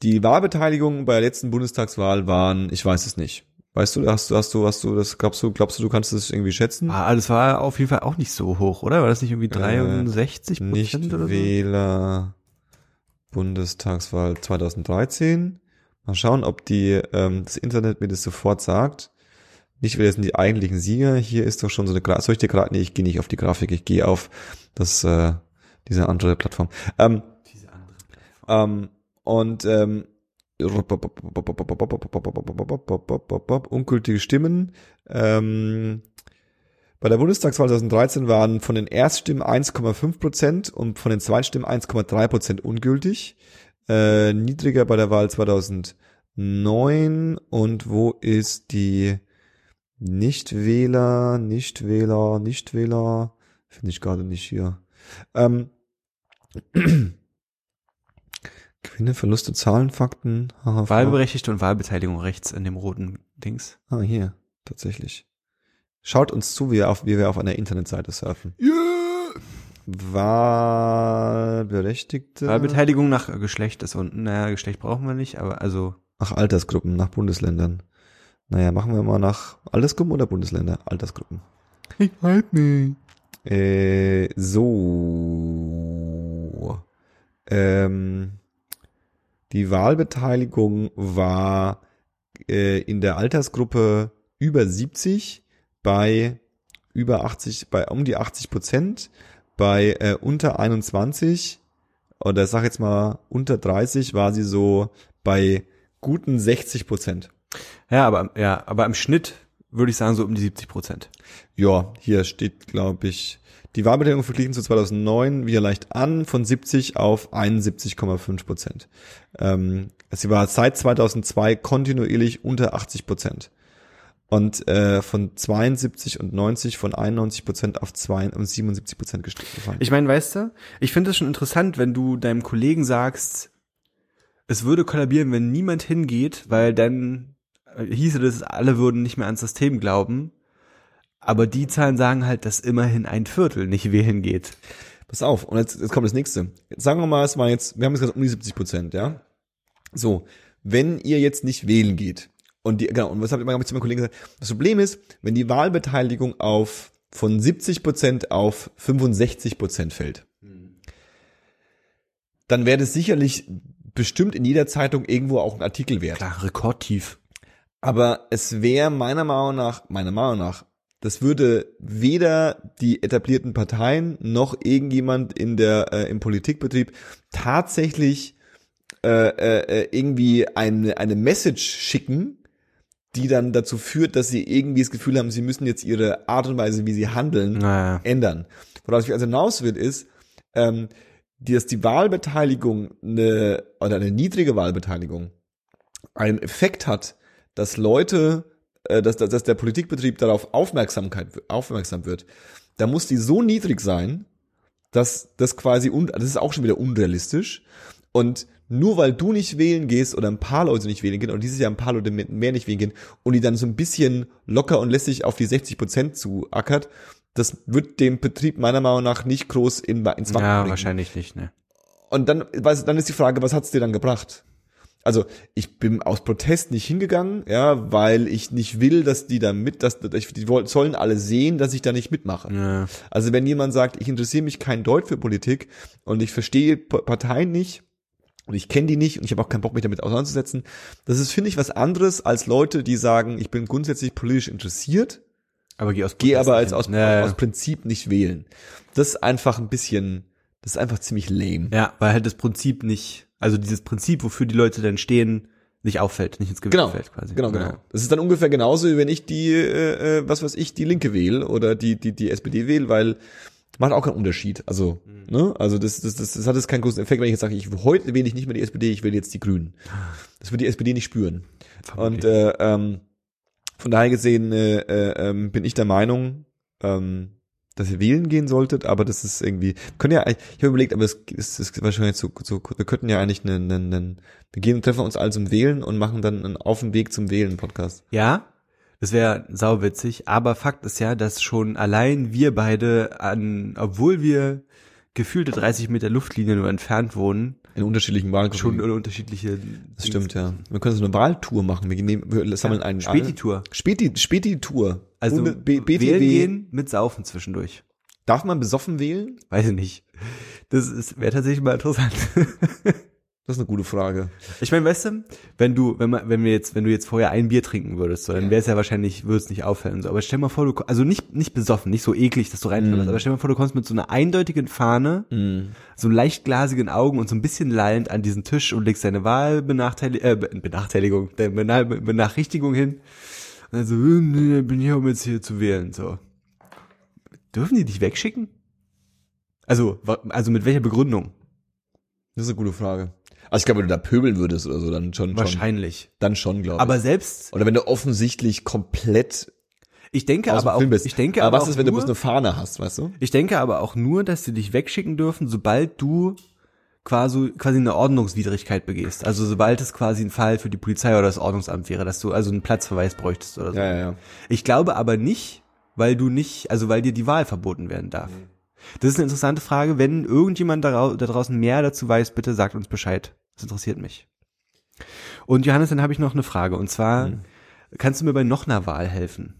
die Wahlbeteiligung bei der letzten Bundestagswahl waren, ich weiß es nicht. Weißt du, hast du, hast du, hast du, das glaubst du, glaubst du, du kannst das irgendwie schätzen? Ah, das war auf jeden Fall auch nicht so hoch, oder? War das nicht irgendwie 63 Prozent oder so? Nichtwähler Bundestagswahl 2013. Mal schauen, ob die ähm, das Internet mir das sofort sagt. Nichtwähler sind die eigentlichen Sieger. Hier ist doch schon so eine Grafik. Soll ich dir gerade? Nee, ich gehe nicht auf die Grafik. Ich gehe auf das äh, diese andere Plattform. Ähm, Diese andere. ähm, und ähm, ungültige Stimmen. Ähm, bei der Bundestagswahl 2013 waren von den Erststimmen 1,5 Prozent und von den Zweitstimmen 1,3 Prozent ungültig. Äh, niedriger bei der Wahl 2009. Und wo ist die Nichtwähler, Nichtwähler, Nichtwähler? Finde ich gerade nicht hier. Ähm, *clears throat* Gewinne, Verluste, Zahlen, Fakten. Wahlberechtigte und Wahlbeteiligung rechts in dem roten Dings. Ah, hier, tatsächlich. Schaut uns zu, wie wir auf, wie wir auf einer Internetseite surfen. Yeah. Wahlberechtigte. Wahlbeteiligung nach Geschlecht ist unten. Naja, Geschlecht brauchen wir nicht, aber also Nach Altersgruppen, nach Bundesländern. Naja, machen wir mal nach Altersgruppen oder Bundesländer? Altersgruppen. ich weiß nicht. Äh, so. Ähm, die Wahlbeteiligung war äh, in der Altersgruppe über 70 bei über 80, bei um die 80 Prozent, bei äh, unter 21 oder sag jetzt mal unter 30 war sie so bei guten 60 Prozent. Ja, aber ja, aber im Schnitt würde ich sagen so um die 70 Prozent. Ja, hier steht, glaube ich, die Wahlbeteiligung verglichen zu 2009 wieder leicht an, von 70 auf 71,5 Prozent. Ähm, sie war seit 2002 kontinuierlich unter 80 Prozent. Und äh, von 72 und 90 von 91 Prozent auf 72 und 77 Prozent gefallen. Ich meine, weißt du, ich finde es schon interessant, wenn du deinem Kollegen sagst, es würde kollabieren, wenn niemand hingeht, weil dann äh, hieße das, alle würden nicht mehr ans System glauben. Aber die Zahlen sagen halt, dass immerhin ein Viertel nicht wählen geht. Pass auf, und jetzt, jetzt kommt das nächste. Jetzt sagen wir mal, es war jetzt, wir haben jetzt gesagt um die 70 Prozent, ja? So, wenn ihr jetzt nicht wählen geht, und die, genau, und was habe ich immer zu meinen Kollegen gesagt? Das Problem ist, wenn die Wahlbeteiligung auf von 70 Prozent auf 65 Prozent fällt, dann wäre das sicherlich bestimmt in jeder Zeitung irgendwo auch ein Artikel wert. Klar, rekordtief. Aber es wäre meiner Meinung nach, meiner Meinung nach, das würde weder die etablierten Parteien noch irgendjemand in der äh, im Politikbetrieb tatsächlich äh, äh, irgendwie eine eine Message schicken, die dann dazu führt, dass sie irgendwie das Gefühl haben, sie müssen jetzt ihre Art und Weise, wie sie handeln, Naja. ändern. Woraus ich also hinaus wird, ist, ähm, dass die Wahlbeteiligung eine, oder eine niedrige Wahlbeteiligung einen Effekt hat, dass Leute, äh, dass, dass, der Politikbetrieb darauf Aufmerksamkeit, aufmerksam wird, da muss die so niedrig sein, dass das quasi, un, das ist auch schon wieder unrealistisch. Und nur weil du nicht wählen gehst oder ein paar Leute nicht wählen gehen und dieses Jahr ein paar Leute mehr nicht wählen gehen und die dann so ein bisschen locker und lässig auf die 60 Prozent zuackert, das wird dem Betrieb meiner Meinung nach nicht groß in, ins Wanken Ja, bringen. wahrscheinlich nicht, ne. Und dann, dann ist die Frage, was hat's dir dann gebracht? Also ich bin aus Protest nicht hingegangen, ja, weil ich nicht will, dass die da mit, dass, die wollten- sollen alle sehen, dass ich da nicht mitmache. Ja. Also wenn jemand sagt, ich interessiere mich kein Deut für Politik und ich verstehe Parteien nicht und ich kenne die nicht und ich habe auch keinen Bock, mich damit auseinanderzusetzen, das ist, finde ich, was anderes als Leute, die sagen, ich bin grundsätzlich politisch interessiert, Aber geh aus gehe aber als aus, ja. aus Prinzip nicht wählen. Das ist einfach ein bisschen, das ist einfach ziemlich lame. ja, weil halt das Prinzip nicht, also dieses Prinzip, wofür die Leute dann stehen, nicht auffällt, nicht ins Gewicht Genau, fällt quasi. genau, genau. Das ist dann ungefähr genauso, wie wenn ich die, äh, äh, was weiß ich, die Linke wähle oder die, die, die SPD wähle, weil macht auch keinen Unterschied. Also, Mhm. ne, also das, das, das, das hat jetzt keinen großen Effekt, wenn ich jetzt sage, ich heute wähle ich nicht mehr die SPD, ich wähle jetzt die Grünen. Das wird die SPD nicht spüren. Und äh, ähm, von daher gesehen äh, äh, ähm, bin ich der Meinung, ähm, dass ihr wählen gehen solltet, aber das ist irgendwie, können ja, ich habe überlegt, aber es ist, ist wahrscheinlich so, so, wir könnten ja eigentlich einen, einen, einen wir gehen, treffen uns alle zum Wählen und machen dann einen Auf dem Weg zum Wählen Podcast. Ja, das wäre sauwitzig, aber Fakt ist ja, dass schon allein wir beide an, obwohl wir gefühlte 30 Meter Luftlinie nur entfernt wohnen, In unterschiedlichen Wahlgruppen. schon unterschiedliche. das stimmt, ja. Wir können so eine Wahltour machen. Wir, nehmen, wir sammeln einen Späti-Tour. Späti, Späti-Tour. Also wählen gehen mit Saufen zwischendurch. Darf man besoffen wählen? Weiß ich nicht. Das wäre tatsächlich mal interessant. *laughs* Das ist eine gute Frage. Ich meine, weißt du, wenn du, wenn man, wenn wir jetzt, wenn du jetzt vorher ein Bier trinken würdest, so, dann wäre es ja wahrscheinlich, würde es nicht auffallen. So. Aber stell mal vor, du, also nicht, nicht besoffen, nicht so eklig, dass du reinfällst, aber stell mal vor, du kommst mit so einer eindeutigen Fahne, so leicht glasigen Augen und so ein bisschen lallend an diesen Tisch und legst deine Wahlbenachteiligung, äh, Be- Benachteiligung, deine Bena Benachrichtigung hin. Und dann so, nee, bin hier, um jetzt hier zu wählen, so. Dürfen die dich wegschicken? Also, also mit welcher Begründung? Das ist eine gute Frage. Also ich glaube, wenn du da pöbeln würdest oder so, dann schon, schon Wahrscheinlich. dann schon, glaube ich. Aber selbst, oder wenn du offensichtlich komplett ich denke aber auch, ich denke aber aber was ist, wenn du nur, bloß eine Fahne hast, weißt du? ich denke aber auch nur, dass sie dich wegschicken dürfen, sobald du quasi, quasi eine Ordnungswidrigkeit begehst. Also sobald es quasi ein Fall für die Polizei oder das Ordnungsamt wäre, dass du also einen Platzverweis bräuchtest oder so. Ja, ja, ja. Ich glaube aber nicht, weil du nicht, also weil dir die Wahl verboten werden darf. Das ist eine interessante Frage. Wenn irgendjemand da, da draußen mehr dazu weiß, bitte sagt uns Bescheid. Das interessiert mich. Und Johannes, dann habe ich noch eine Frage. Und zwar, Mhm. kannst du mir bei noch einer Wahl helfen?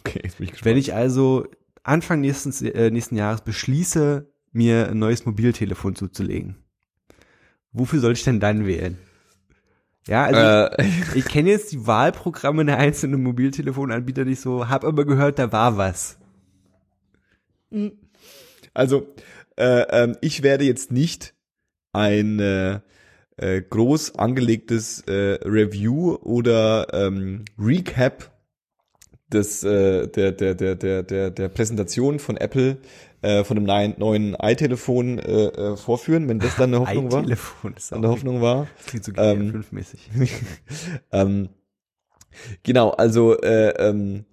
Okay, jetzt bin ich gespannt. Wenn ich also Anfang nächsten, äh, nächsten Jahres beschließe, mir ein neues Mobiltelefon zuzulegen, wofür soll ich denn dann wählen? Ja, also äh, ich, ich kenne jetzt die Wahlprogramme der einzelnen Mobiltelefonanbieter nicht so, hab aber gehört, da war was. Also, äh, ähm, ich werde jetzt nicht ein äh, äh, groß angelegtes äh, Review oder ähm, Recap des äh, der der der der der der Präsentation von Apple äh, von dem neuen, iTelefon äh, äh, vorführen, wenn das dann eine Hoffnung war. Telefon ist Eine Hoffnung war. Klingt so Ähm, GR5-mäßig. *laughs* ähm, genau, also äh, ähm,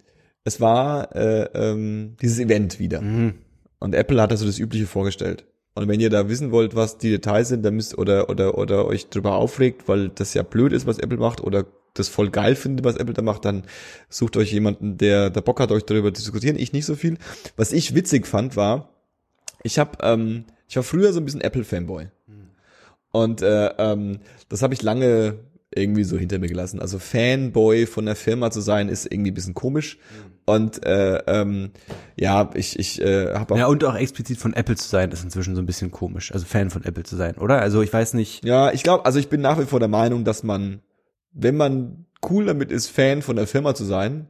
es war äh, ähm, dieses Event wieder. Mhm. Und Apple hat also das Übliche vorgestellt. Und wenn ihr da wissen wollt, was die Details sind, dann müsst oder oder oder euch drüber aufregt, weil das ja blöd ist, was Apple macht, oder das voll geil findet, was Apple da macht, dann sucht euch jemanden, der der Bock hat, euch darüber zu diskutieren. Ich nicht so viel. Was ich witzig fand, war, ich habe, ähm, ich war früher so ein bisschen Apple-Fanboy. Und äh, ähm, das habe ich lange irgendwie so hinter mir gelassen. Also Fanboy von der Firma zu sein, ist irgendwie ein bisschen komisch. Und äh, ähm, ja, ich, ich äh, habe auch Ja, und auch explizit von Apple zu sein, ist inzwischen so ein bisschen komisch. Also Fan von Apple zu sein, oder? Also ich weiß nicht. Ja, ich glaube, also ich bin nach wie vor der Meinung, dass man, wenn man cool damit ist, Fan von der Firma zu sein,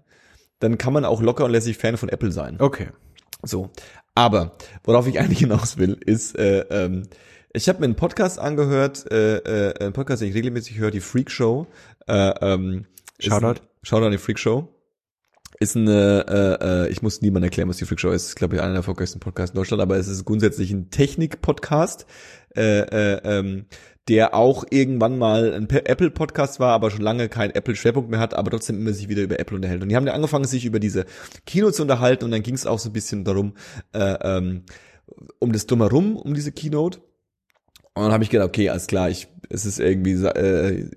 dann kann man auch locker und lässig Fan von Apple sein. Okay. So. Aber worauf ich *laughs* eigentlich hinaus will, ist, äh, ähm, ich habe mir einen Podcast angehört, äh, äh, einen Podcast, den ich regelmäßig höre, die Freak Show. Äh, ähm, Shoutout. Ein, Shoutout an die Freak Show. Ist eine, äh, äh, ich muss niemandem erklären, was die Freak Show ist. Ist, glaube ich, einer der erfolgreichsten Podcasts in Deutschland, aber es ist grundsätzlich ein Technik-Podcast, äh, äh, ähm, der auch irgendwann mal ein Apple-Podcast war, aber schon lange keinen Apple-Schwerpunkt mehr hat, aber trotzdem immer sich wieder über Apple unterhält. Und die haben ja angefangen, sich über diese Kino zu unterhalten und dann ging es auch so ein bisschen darum, äh, ähm, um das Drumherum, um diese Keynote. Und dann habe ich gedacht, okay, alles klar, ich, es ist irgendwie, äh,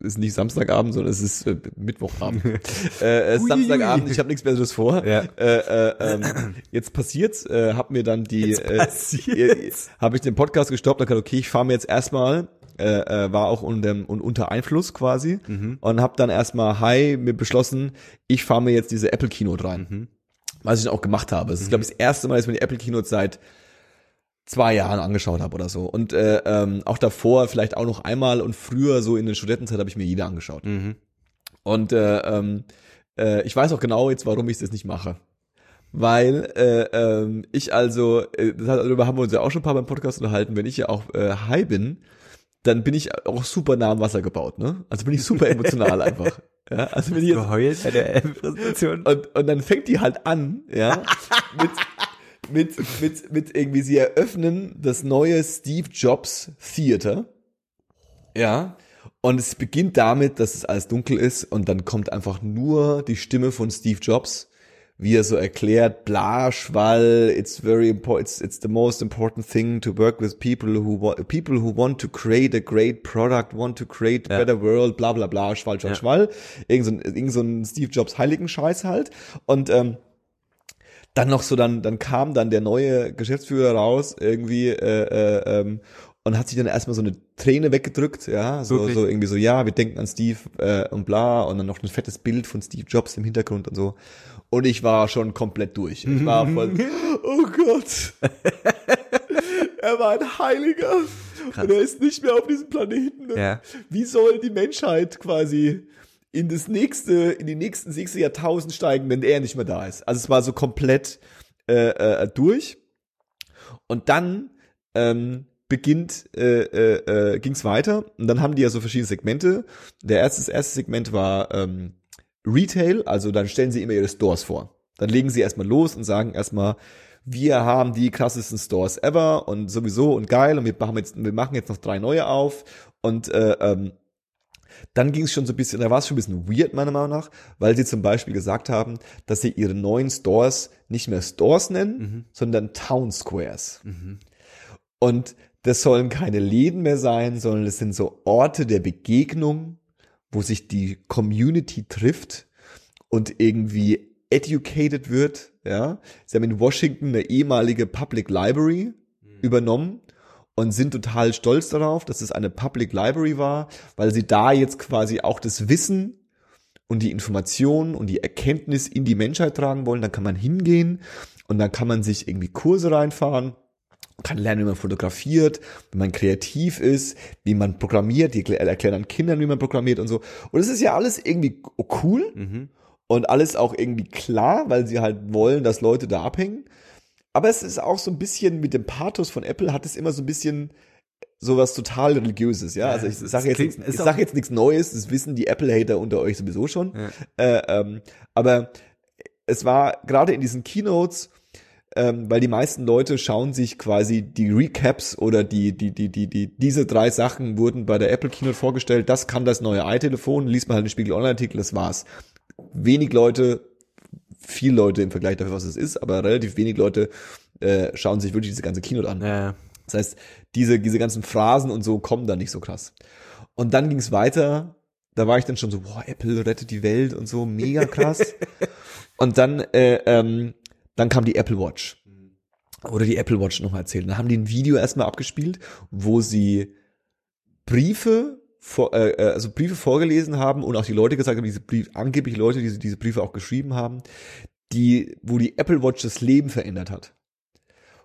ist nicht Samstagabend, sondern es ist äh, Mittwochabend. *laughs* äh, Ui, Samstagabend, ich habe nichts Besseres vor. Ja. Äh, äh, ähm, jetzt passiert's, äh, hab mir dann die, äh, passiert's. habe ich den Podcast gestoppt und gesagt, okay, ich fahre mir jetzt erstmal, äh, äh, war auch unter, un- unter Einfluss quasi Mhm. und habe dann erstmal, hi, mir beschlossen, ich fahre mir jetzt diese Apple Keynote rein. Mhm. Was ich dann auch gemacht habe. Es ist, glaube ich, das erste Mal, dass ich mir die Apple Keynote seit zwei Jahren angeschaut habe oder so. Und äh, ähm, auch davor vielleicht auch noch einmal und früher so in der Studentenzeit habe ich mir jede angeschaut. Mhm. Und äh, ähm, äh, ich weiß auch genau jetzt, warum ich das nicht mache. Weil äh, ähm, ich also, äh, darüber haben wir uns ja auch schon ein paar beim Podcast unterhalten, wenn ich ja auch äh, high bin, dann bin ich auch super nah am Wasser gebaut, ne? Also bin ich super *laughs* emotional einfach. Ja, also wenn ich jetzt, Geheult bei der Apple-Präsentation. und, und dann fängt die halt an, ja, *laughs* mit, mit, mit, mit irgendwie, sie eröffnen das neue Steve Jobs Theater. Ja. Und es beginnt damit, dass es alles dunkel ist und dann kommt einfach nur die Stimme von Steve Jobs, wie er so erklärt, bla, Schwall, it's very important, it's, it's the most important thing to work with people who want, people who want to create a great product, want to create a Ja. better world, bla, bla, bla, Schwall, Schwall, Ja. Schwall. Irgend so, ein, irgend so ein Steve Jobs heiligen Scheiß halt. Und, ähm, dann noch so, dann, dann kam dann der neue Geschäftsführer raus, irgendwie, äh, äh, ähm, und hat sich dann erstmal so eine Träne weggedrückt, ja, so, Wirklich? so irgendwie so, ja, wir denken an Steve äh, und bla, und dann noch ein fettes Bild von Steve Jobs im Hintergrund und so. Und ich war schon komplett durch. Ich war voll, *laughs* oh Gott. *laughs* er war ein Heiliger. Und er ist nicht mehr auf diesem Planeten. Ja. Wie soll die Menschheit quasi in das nächste, in die nächsten nächste Jahrtausend steigen, wenn er nicht mehr da ist? Also es war so komplett äh, äh, durch. Und dann ähm, beginnt, äh, äh, äh, ging es weiter. Und dann haben die ja so verschiedene Segmente. Der erste, das erste Segment war ähm, Retail, also dann stellen sie immer ihre Stores vor. Dann legen sie erstmal los und sagen erstmal, wir haben die krassesten Stores ever und sowieso und geil und wir machen jetzt, wir machen jetzt noch drei neue auf und äh, ähm, dann ging es schon so ein bisschen, da war es schon ein bisschen weird meiner Meinung nach, weil sie zum Beispiel gesagt haben, dass sie ihre neuen Stores nicht mehr Stores nennen, sondern Town Squares. Und das sollen keine Läden mehr sein, sondern es sind so Orte der Begegnung, wo sich die Community trifft und irgendwie educated wird, ja. Sie haben in Washington eine ehemalige Public Library übernommen und sind total stolz darauf, dass es eine Public Library war, weil sie da jetzt quasi auch das Wissen und die Information und die Erkenntnis in die Menschheit tragen wollen, dann kann man hingehen und dann kann man sich irgendwie Kurse reinfahren, kann lernen, wie man fotografiert, wie man kreativ ist, wie man programmiert, die erkl- erklären dann Kindern, wie man programmiert und so. Und es ist ja alles irgendwie cool Mhm. und alles auch irgendwie klar, weil sie halt wollen, dass Leute da abhängen. Aber es ist auch so ein bisschen mit dem Pathos von Apple hat es immer so ein bisschen sowas total religiöses, ja. Also ich sage jetzt, klingt- ich sag jetzt nichts Neues, das wissen die Apple-Hater unter euch sowieso schon. Ja. Äh, ähm, aber es war gerade in diesen Keynotes, ähm, weil die meisten Leute schauen sich quasi die Recaps oder die, die, die, die, die, diese drei Sachen wurden bei der Apple Keynote vorgestellt. Das kann das neue iTelefon, liest man halt den Spiegel Online-Artikel, das war's. Wenig Leute, viel Leute im Vergleich dafür, was es ist, aber relativ wenig Leute äh, schauen sich wirklich diese ganze Keynote an. Ja. Das heißt, diese, diese ganzen Phrasen und so kommen da nicht so krass. Und dann ging es weiter. Da war ich dann schon so, boah, Apple rettet die Welt und so, mega krass. *laughs* und dann, äh, ähm, dann kam die Apple Watch. Oder die Apple Watch nochmal erzählt. Dann haben die ein Video erstmal abgespielt, wo sie Briefe, vor, äh, äh, also Briefe vorgelesen haben und auch die Leute gesagt haben, diese Briefe, angeblich Leute, die diese Briefe auch geschrieben haben, die, wo die Apple Watch das Leben verändert hat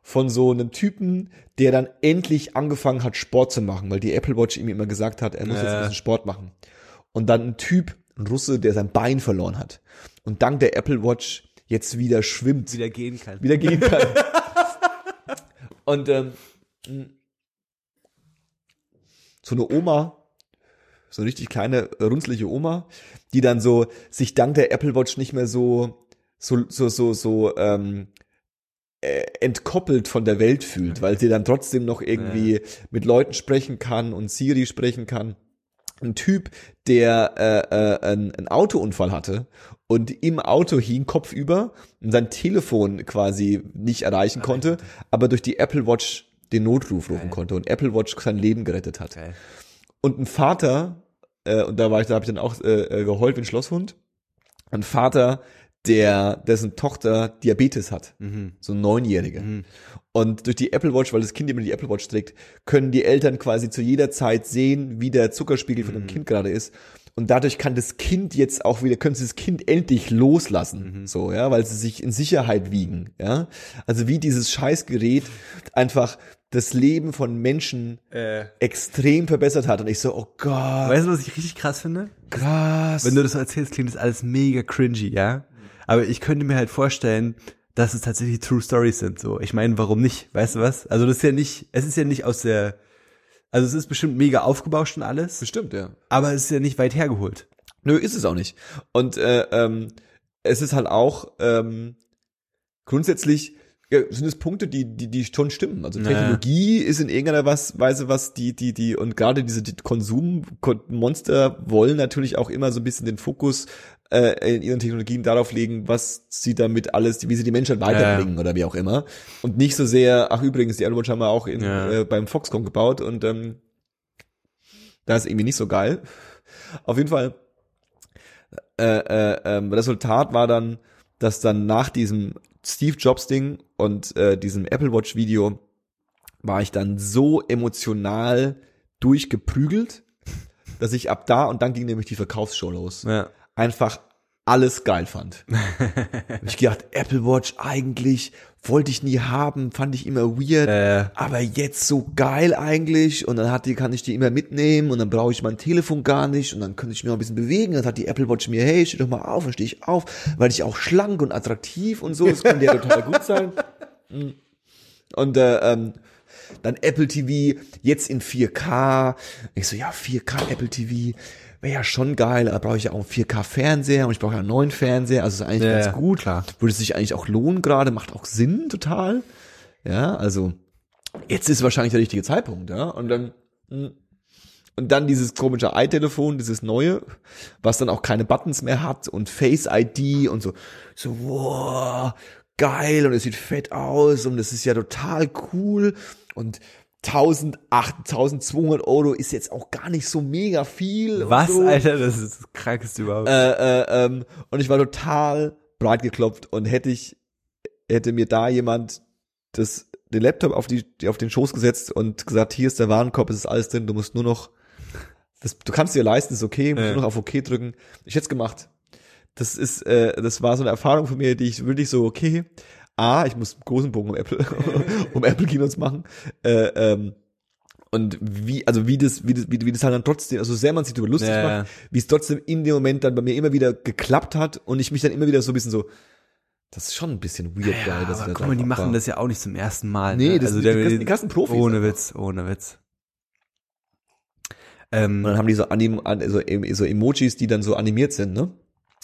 von so einem Typen, der dann endlich angefangen hat, Sport zu machen, weil die Apple Watch ihm immer gesagt hat, er muss jetzt Ja. ein bisschen Sport machen. Und dann ein Typ, ein Russe, der sein Bein verloren hat. Und dank der Apple Watch jetzt wieder schwimmt, Wieder gehen kann. wieder gehen kann. *laughs* Und ähm, so eine Oma, so eine richtig kleine, runzliche Oma, die dann so sich dank der Apple Watch nicht mehr so, so, so, so, so, ähm, äh, entkoppelt von der Welt fühlt, weil sie dann trotzdem noch irgendwie mit Leuten sprechen kann und Siri sprechen kann. Ein Typ, der äh, äh, einen, einen Autounfall hatte und im Auto hing kopfüber und sein Telefon quasi nicht erreichen konnte, aber durch die Apple Watch den Notruf rufen Geil. konnte und Apple Watch sein Leben gerettet hat. Geil. Und ein Vater, äh, und da war ich, da habe ich dann auch äh, äh, geheult wie ein Schlosshund, ein Vater, der dessen Tochter Diabetes hat, Mhm. so ein Neunjährige. Mhm. Und durch die Apple Watch, weil das Kind immer die Apple Watch trägt, können die Eltern quasi zu jeder Zeit sehen, wie der Zuckerspiegel von dem Kind gerade ist. Und dadurch kann das Kind jetzt auch wieder, können sie das Kind endlich loslassen, so, ja, weil sie sich in Sicherheit wiegen, ja. Also wie dieses Scheißgerät einfach das Leben von Menschen Äh, extrem verbessert hat. Und ich so, oh Gott, weißt du, was ich richtig krass finde? krass. Wenn du das so erzählst, klingt das alles mega cringy, ja? Aber ich könnte mir halt vorstellen, dass es tatsächlich True Stories sind, so. Ich meine, warum nicht? Weißt du was? Also das ist ja nicht, es ist ja nicht aus der, also es ist bestimmt mega aufgebauscht und alles, Bestimmt, ja. aber es ist ja nicht weit hergeholt. Nö, ist es auch nicht. Und äh, ähm, es ist halt auch ähm, grundsätzlich ja, sind es Punkte, die die die schon stimmen. Also. Technologie ist in irgendeiner Weise was die die die und gerade diese die Konsummonster wollen natürlich auch immer so ein bisschen den Fokus äh, in ihren Technologien darauf legen, was sie damit alles, wie sie die Menschheit weiterbringen oder wie auch immer. Und nicht so sehr, ach übrigens, die Watch haben wir auch in, Ja. äh, beim Foxconn gebaut und ähm, da ist irgendwie nicht so geil. Auf jeden Fall äh, äh, ähm, Resultat war dann, dass dann nach diesem Steve Jobs Ding und äh, diesem Apple Watch Video war ich dann so emotional durchgeprügelt, *laughs* dass ich ab da und dann ging nämlich die Verkaufsshow los. Ja. Einfach alles geil fand. *laughs* Ich gedacht, Apple Watch eigentlich wollte ich nie haben, fand ich immer weird, Äh, aber jetzt so geil eigentlich und dann hat die, kann ich die immer mitnehmen und dann brauche ich mein Telefon gar nicht und dann könnte ich mich noch ein bisschen bewegen. Dann hat die Apple Watch mir, hey, steh doch mal auf, dann stehe ich auf, weil ich auch schlank und attraktiv und so, das könnte ja total gut sein. *laughs* Und äh, ähm, dann Apple TV, jetzt in 4K. Ich so, ja, 4K Apple TV wäre ja schon geil, aber brauche ich ja auch einen 4K-Fernseher und ich brauche ja einen neuen Fernseher, also ist eigentlich Ja, ganz gut. klar. Würde es sich eigentlich auch lohnen gerade, macht auch Sinn total. Ja, also jetzt ist wahrscheinlich der richtige Zeitpunkt, ja. Und dann mh, und dann dieses komische i-Telefon, dieses neue, was dann auch keine Buttons mehr hat und Face ID und so. So, wow, geil und es sieht fett aus und es ist ja total cool und 1000, 1200 Euro ist jetzt auch gar nicht so mega viel. Was, so. Alter? Das ist das Krankeste überhaupt. Äh, äh, ähm, und ich war total breit geklopft und hätte ich, hätte mir da jemand das, den Laptop auf die, auf den Schoß gesetzt und gesagt, hier ist der Warenkorb, es ist alles drin, du musst nur noch, das, du kannst dir leisten, ist okay, musst Ja. nur noch auf OK drücken. Ich hätte es gemacht. Das ist, äh, das war so eine Erfahrung von mir, die ich wirklich so, okay, A, ich muss einen großen Bogen um Apple, *laughs* um Apple Keynotes machen, äh, ähm, und wie, also wie das, wie das, wie, wie das halt dann trotzdem, also so sehr man sich darüber lustig Ja, macht, wie es trotzdem in dem Moment dann bei mir immer wieder geklappt hat und ich mich dann immer wieder so ein bisschen so, das ist schon ein bisschen weird, ja, geil, dass ich aber das guck mal, die machen da- das ja auch nicht zum ersten Mal. Nee, ne? das also sind die krassen- die krassen Profis Ohne einfach. Witz, ohne Witz. Ähm, Und dann haben die so, anim, an- so, em- so Emojis, die dann so animiert sind, ne?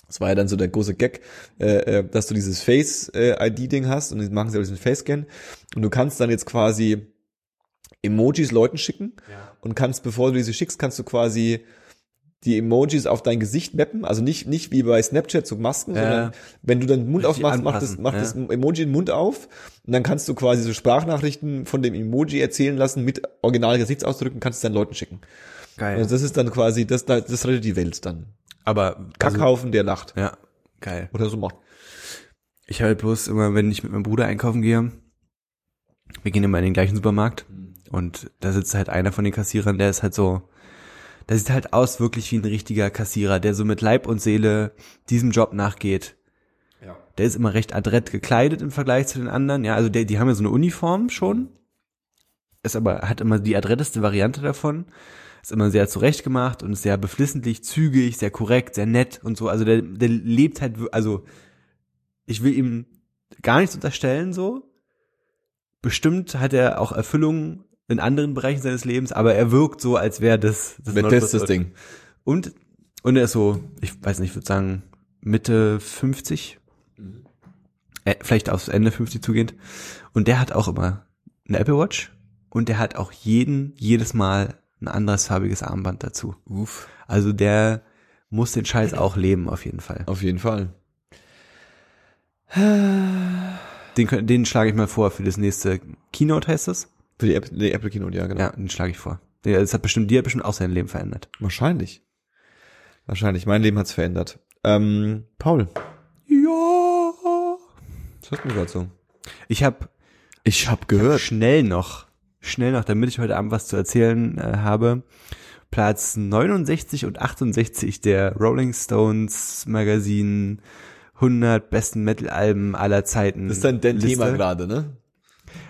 Das war ja dann so der große Gag, äh, äh, dass du dieses Face-ID-Ding hast und die machen sie auch diesen Face-Scan und du kannst dann jetzt quasi Emojis Leuten schicken und kannst, bevor du diese schickst, kannst du quasi die Emojis auf dein Gesicht mappen, also nicht, nicht wie bei Snapchat so Masken, Ja. sondern wenn du deinen Mund Richtig aufmachst, macht das, macht ja. das Emoji den Mund auf und dann kannst du quasi so Sprachnachrichten von dem Emoji erzählen lassen mit originalen Gesichtsausdrücken, kannst es deinen Leuten schicken. geil. Also das ist dann quasi, das, das das rettet die Welt dann. Aber also, Kackhaufen, der lacht. ja, geil. Oder so macht. Ich habe halt bloß immer, wenn ich mit meinem Bruder einkaufen gehe, wir gehen immer in den gleichen Supermarkt und da sitzt halt einer von den Kassierern, der ist halt so, der sieht halt aus wirklich wie ein richtiger Kassierer, der so mit Leib und Seele diesem Job nachgeht. Ja. Der ist immer recht adrett gekleidet im Vergleich zu den anderen, ja, also der, die haben ja so eine Uniform schon, ist aber, hat immer die adretteste Variante davon, ist immer sehr zurechtgemacht und ist sehr beflissentlich, zügig, sehr korrekt, sehr nett und so, also der, der lebt halt, also ich will ihm gar nichts unterstellen so. Bestimmt hat er auch Erfüllung in anderen Bereichen seines Lebens, aber er wirkt so, als wäre das das das das Ding. Und und er ist so, ich weiß nicht, ich würde sagen Mitte 50, äh, vielleicht aufs Ende 50 zugehend. Und der hat auch immer eine Apple Watch und der hat auch jeden jedes Mal ein anderes farbiges Armband dazu. Uff. Also der muss den Scheiß auch leben auf jeden Fall. Auf jeden Fall. Den, den schlage ich mal vor für das nächste Keynote heißt es. Für die Apple, die Apple Keynote, ja, genau. Ja, den schlage ich vor. Der, das hat bestimmt, die hat bestimmt auch sein Leben verändert. Wahrscheinlich. Wahrscheinlich. Mein Leben hat's verändert. Ähm, Paul, Ja. was hört mir gerade so? Ich habe Ich hab gehört. schnell noch, schnell noch, damit ich heute Abend was zu erzählen äh, habe, Platz 69 und 68 der Rolling Stones Magazin 100 besten Metal-Alben aller Zeiten. Das ist dein, dein Liste. Thema gerade, ne?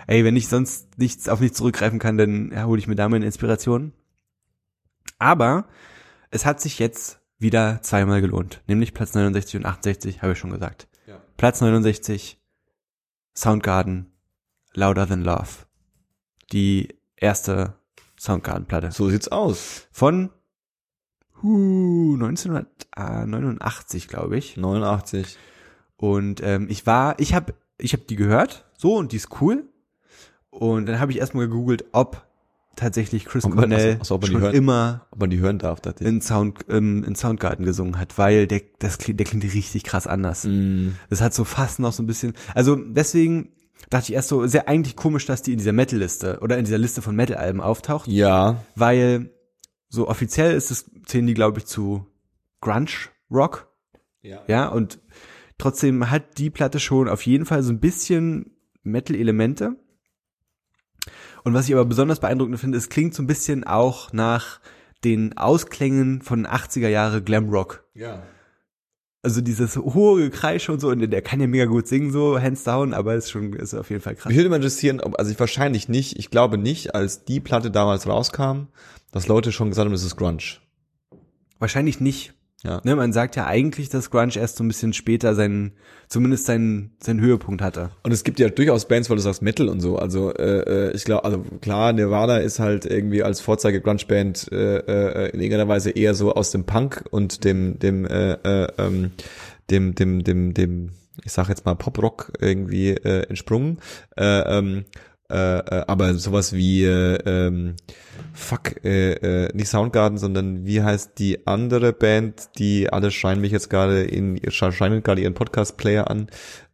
Ey, wenn ich sonst nichts auf nichts zurückgreifen kann, dann hole ich mir da meine Inspiration. Aber es hat sich jetzt wieder zweimal gelohnt. Nämlich Platz 69 und 68, habe ich schon gesagt. Ja. Platz 69, Soundgarden, Louder Than Love. Die erste Soundgarden-Platte. So sieht's aus. Von uh, 1989, glaube ich. 89. Und ähm, ich war, ich habe ich hab die gehört, so und die ist cool. Und dann habe ich erstmal gegoogelt, ob tatsächlich Chris Ob man- Cornell ach so, ob man die schon hören- immer Ob man die hören darf, ich. in Sound ähm, in Soundgarden gesungen hat, weil der das klingt, der klingt richtig krass anders. Mm. Das hat so fast noch so ein bisschen, also deswegen dachte ich erst so sehr eigentlich komisch, dass die in dieser Metal Liste oder in dieser Liste von Metal Alben auftaucht, Ja. weil so offiziell ist es zählen die glaube ich zu Grunge Rock Ja. ja, und trotzdem hat die Platte schon auf jeden Fall so ein bisschen Metal-Elemente. Und was ich aber besonders beeindruckend finde, es klingt so ein bisschen auch nach den Ausklängen von 80er Jahre Glamrock. Ja. Also dieses hohe Gekreische und so, und der kann ja mega gut singen, so hands down, aber ist schon, ist auf jeden Fall krass. Mich würde mal interessieren, ob, also ich wahrscheinlich nicht, ich glaube nicht, als die Platte damals rauskam, dass Leute schon gesagt haben, das ist Grunge. Wahrscheinlich nicht. Ja. Ne, man sagt ja eigentlich, dass Grunge erst so ein bisschen später seinen, zumindest seinen, seinen Höhepunkt hatte. Und es gibt ja durchaus Bands, weil du sagst Metal und so. Also äh, äh, ich glaube, also klar, Nirvana ist halt irgendwie als Vorzeige Grunge Band äh, äh, in irgendeiner Weise eher so aus dem Punk und dem dem äh, äh, ähm, dem dem dem dem ich sag jetzt mal Pop Rock irgendwie äh, entsprungen. Äh, ähm, äh, äh, aber sowas wie äh, ähm, fuck äh, äh, nicht Soundgarden, sondern wie heißt die andere Band, die alle schreien mich jetzt gerade in schreien gerade ihren Podcast Player an.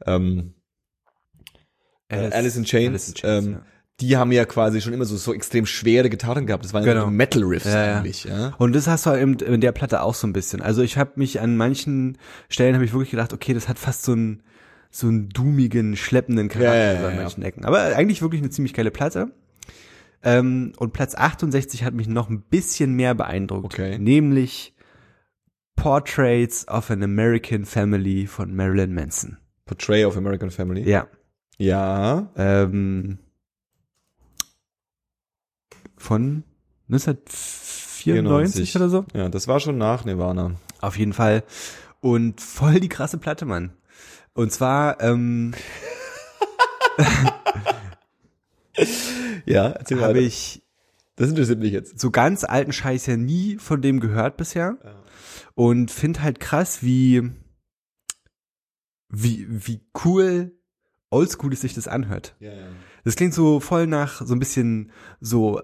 Ähm, Alice, Alice in Chains, Alice in Chains, ähm, ja. die haben ja quasi schon immer so, so extrem schwere Gitarren gehabt. Das waren ja Genau. so Metal-Riffs Ja, ja. eigentlich, ja. Und das hast du halt eben in der Platte auch so ein bisschen. Also ich habe mich an manchen Stellen habe ich wirklich gedacht, okay, das hat fast so einen so einen doomigen, schleppenden Charakter Ja, ja, an ja, manchen Ecken. Aber eigentlich wirklich eine ziemlich geile Platte. Ähm, und Platz 68 hat mich noch ein bisschen mehr beeindruckt. Okay. Nämlich Portraits of an American Family von Marilyn Manson. Portray of American Family. Ja. Ja. Ähm, von 1994 oder so. Ja, das war schon nach Nirvana. Auf jeden Fall. Und voll die krasse Platte, Mann. Und zwar ähm, Ja, erzähl habe weiter. ich Das interessiert mich jetzt. so ganz alten Scheiß ja nie von dem gehört bisher. Und finde halt krass, wie, wie, wie cool oldschoolig sich das anhört. Ja, ja. Das klingt so voll nach so ein bisschen so äh,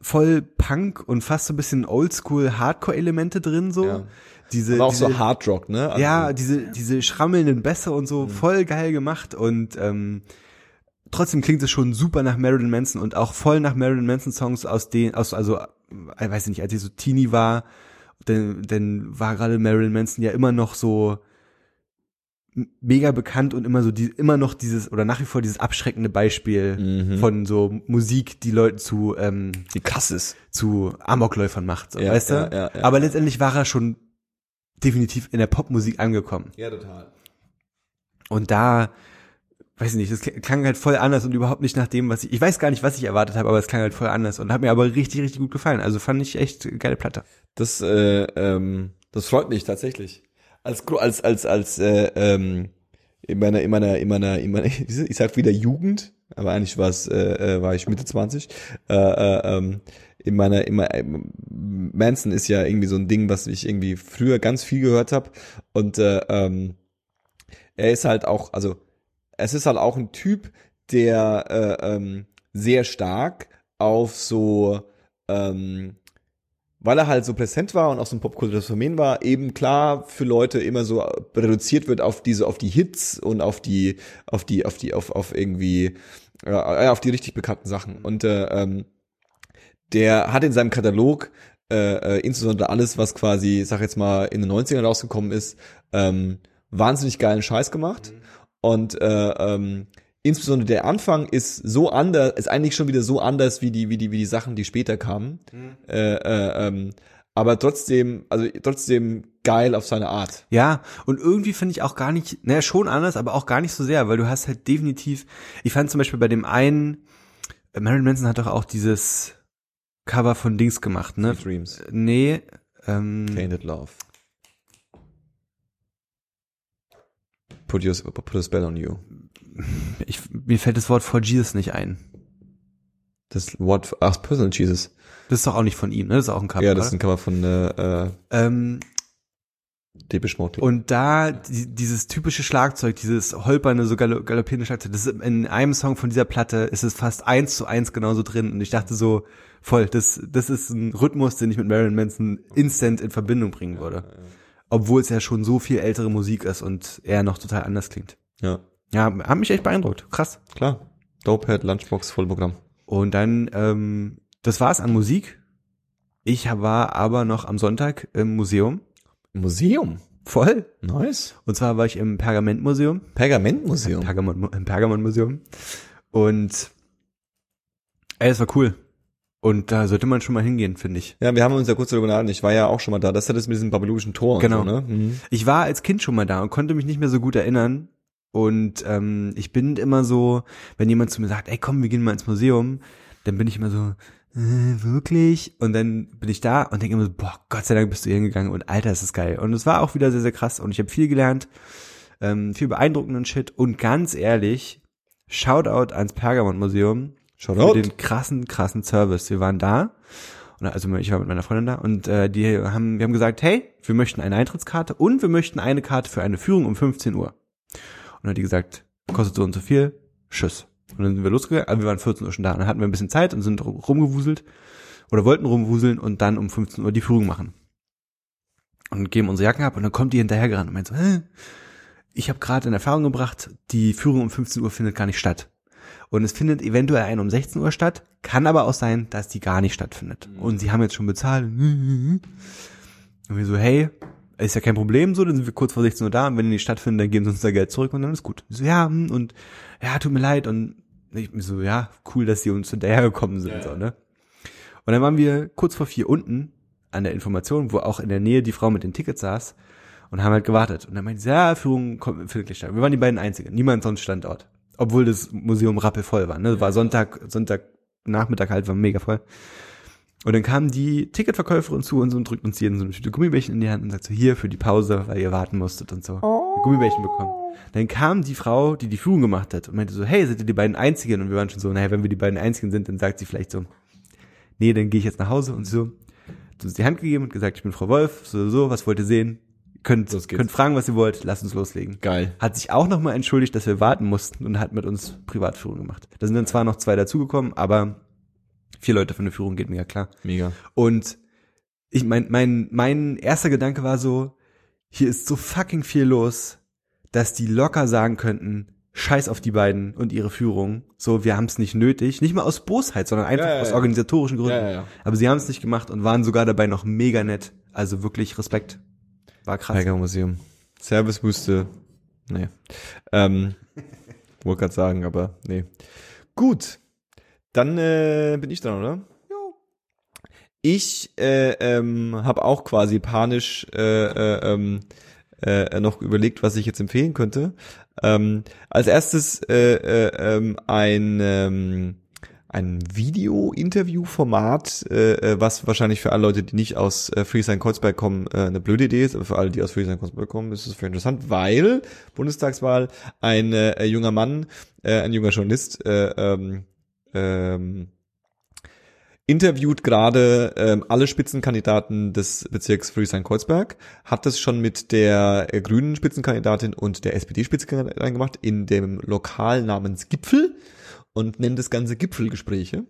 voll Punk und fast so ein bisschen Oldschool Hardcore-Elemente drin so. Ja. Diese, Aber auch diese, so Hard Rock, ne? Also, ja, diese, diese schrammelnden Bässe und Mhm. so, voll geil gemacht und ähm, trotzdem klingt es schon super nach Marilyn Manson und auch voll nach Marilyn Manson Songs aus den, aus, also, ich weiß nicht, als ich so Teenie war, denn, denn war gerade Marilyn Manson ja immer noch so mega bekannt und immer so die, immer noch dieses oder nach wie vor dieses abschreckende Beispiel Mhm. von so Musik, die Leute zu ähm, die krass ist. zu Amokläufern macht, so, Ja, weißt du? ja, ja. Aber letztendlich war er schon definitiv in der Popmusik angekommen. Ja, total. Und da, weiß ich nicht, das klang halt voll anders und überhaupt nicht nach dem, was ich, ich weiß gar nicht, was ich erwartet habe, aber es klang halt voll anders und hat mir aber richtig, richtig gut gefallen. Also fand ich echt geile Platte. Das, äh, ähm, das freut mich tatsächlich. Als, als, als, als, äh, ähm, in meiner, in meiner, in meiner, in meiner, *laughs* ich sag wieder Jugend, aber eigentlich war es, äh, äh, war ich Mitte 20, äh, äh, ähm, in meiner, in meiner, Manson ist ja irgendwie so ein Ding, was ich irgendwie früher ganz viel gehört habe und äh, ähm, er ist halt auch, also es ist halt auch ein Typ, der äh, ähm, sehr stark auf so ähm, weil er halt so präsent war und auch so ein popkulturelles Phänomen war, eben klar für Leute immer so reduziert wird auf diese, auf die Hits und auf die, auf die, auf die, auf, auf irgendwie, äh, auf die richtig bekannten Sachen. Und äh, ähm, der hat in seinem Katalog äh, äh, insbesondere alles, was quasi, ich sag jetzt mal, in den 90ern rausgekommen ist, ähm, wahnsinnig geilen Scheiß gemacht. Und äh, ähm, insbesondere der Anfang ist so anders, ist eigentlich schon wieder so anders wie die, wie die, wie die Sachen, die später kamen. Äh, äh, ähm, aber trotzdem, also trotzdem geil auf seine Art. Ja, und irgendwie finde ich auch gar nicht, naja, schon anders, aber auch gar nicht so sehr, weil du hast halt definitiv, ich fand zum Beispiel bei dem einen, äh, Marilyn Manson hat doch auch dieses Cover von Dings gemacht, ne? Sweet Dreams. Nee, ähm, Tainted Love. Put, your, put a spell on you. *laughs* ich, mir fällt das Wort For Jesus nicht ein. Das Wort, ach, Personal Jesus. Das ist doch auch nicht von ihm, ne? Das ist auch ein Cover. Ja, das ist ein Cover von äh, äh, ähm, Depeche Mode. Und da die, dieses typische Schlagzeug, dieses holpernde, so galoppierende Schlagzeug, das ist in einem Song von dieser Platte ist es fast eins zu eins genauso drin. Und ich dachte so, voll, das, das ist ein Rhythmus, den ich mit Marilyn Manson instant in Verbindung bringen würde. Obwohl es ja schon so viel ältere Musik ist und er noch total anders klingt. ja, Ja, hat mich echt beeindruckt. Krass. klar. Dopehead, Lunchbox, Vollprogramm. Und dann, ähm, das war's an Musik. Ich war aber noch am Sonntag im Museum. Museum. Voll. Nice. Und zwar war ich im Pergamentmuseum. Pergamentmuseum. Pergamon, im Pergamon-Museum. Und ey, es war cool. Und da sollte man schon mal hingehen, finde ich. Ja, wir haben uns ja kurz darüber unterhalten. Ich war ja auch schon mal da. Das hat es mit diesem babylonischen Tor Genau. so, ne? Mhm. Ich war als Kind schon mal da und konnte mich nicht mehr so gut erinnern. Und ähm, ich bin immer so, wenn jemand zu mir sagt, ey komm, wir gehen mal ins Museum, dann bin ich immer so, äh, wirklich? Und dann bin ich da und denke immer so, boah, Gott sei Dank bist du hier hingegangen und Alter, ist das geil. Und es war auch wieder sehr, sehr krass und ich habe viel gelernt, ähm, viel beeindruckenden Shit und ganz ehrlich, Shoutout ans Pergamon-Museum für Shoutout. den krassen, krassen Service. Wir waren da, also ich war mit meiner Freundin da und äh, die haben, wir haben gesagt, hey, wir möchten eine Eintrittskarte und wir möchten eine Karte für eine Führung um 15 Uhr. Und dann hat die gesagt, kostet so und so viel, tschüss. Und dann sind wir losgegangen, also wir waren 14 Uhr schon da. Und dann hatten wir ein bisschen Zeit und sind rum- rumgewuselt oder wollten rumwuseln und dann um 15 Uhr die Führung machen. Und geben unsere Jacken ab und dann kommt die hinterhergerannt und meint so, Hä? ich habe gerade in Erfahrung gebracht, die Führung um 15 Uhr findet gar nicht statt. Und es findet eventuell ein um 16 Uhr statt, kann aber auch sein, dass die gar nicht stattfindet. Und sie haben jetzt schon bezahlt. Und wir so, hey, ist ja kein Problem, so, dann sind wir kurz vor 16 Uhr da und wenn die nicht stattfinden, dann geben sie uns da Geld zurück und dann ist gut. So, ja, hm, und ja, tut mir leid und ich so, ja, cool, dass die uns hinterhergekommen sind, Ja, so, ne? Und dann waren wir kurz vor vier unten an der Information, wo auch in der Nähe die Frau mit den Tickets saß und haben halt gewartet. Und dann meinte sie, ja, Führung kommt, findet gleich statt. Wir waren die beiden Einzigen, niemand sonst Standort. Obwohl das Museum rappelvoll war, ne? War Sonntag, Sonntag, Nachmittag halt, war mega voll. Und dann kam die Ticketverkäuferin zu uns und drückt uns jeden so eine Tüte Gummibärchen in die Hand und sagt so, hier für die Pause, weil ihr warten musstet und so. Ein Gummibärchen bekommen. Dann kam die Frau, die die Führung gemacht hat und meinte so, hey, seid ihr die beiden Einzigen? Und wir waren schon so, naja, wenn wir die beiden Einzigen sind, dann sagt sie vielleicht so, nee, dann gehe ich jetzt nach Hause und so, hat uns die Hand gegeben und gesagt, ich bin Frau Wolf, so, so, was wollt ihr sehen? Könnt, könnt fragen, was ihr wollt, lasst uns loslegen. Geil. Hat sich auch nochmal entschuldigt, dass wir warten mussten und hat mit uns Privatführung gemacht. Da sind dann zwar noch zwei dazugekommen, aber vier Leute für eine Führung geht mir ja klar. Mega. Und ich mein, mein, mein erster Gedanke war so, hier ist so fucking viel los, dass die locker sagen könnten, scheiß auf die beiden und ihre Führung. So, wir haben es nicht nötig. Nicht mal aus Bosheit, sondern einfach Ja, ja, aus organisatorischen Gründen. Ja. Aber sie haben es nicht gemacht und waren sogar dabei noch mega nett. Also wirklich Respekt. War krass. Mega Museum. Servicewüste. Nee. Ähm, *laughs* wollte gerade sagen, aber nee. Gut. Dann äh, bin ich dran, oder? Ich äh, ähm, habe auch quasi panisch äh, äh, ähm, äh, noch überlegt, was ich jetzt empfehlen könnte. Ähm, als erstes äh, äh, ähm, ein ähm, ein Video-Interview-Format, äh, äh, was wahrscheinlich für alle Leute, die nicht aus äh, Friedrichshain-Kreuzberg kommen, äh, eine blöde Idee ist, aber für alle, die aus Friedrichshain-Kreuzberg kommen, ist es für interessant, weil Bundestagswahl ein äh, junger Mann, äh, ein junger Journalist, äh, ähm, ähm, interviewt gerade ähm, alle Spitzenkandidaten des Bezirks Friedrichshain-Kreuzberg, hat das schon mit der äh, grünen Spitzenkandidatin und der SPD-Spitzenkandidatin gemacht in dem Lokal namens Gipfel und nennt das Ganze Gipfelgespräche.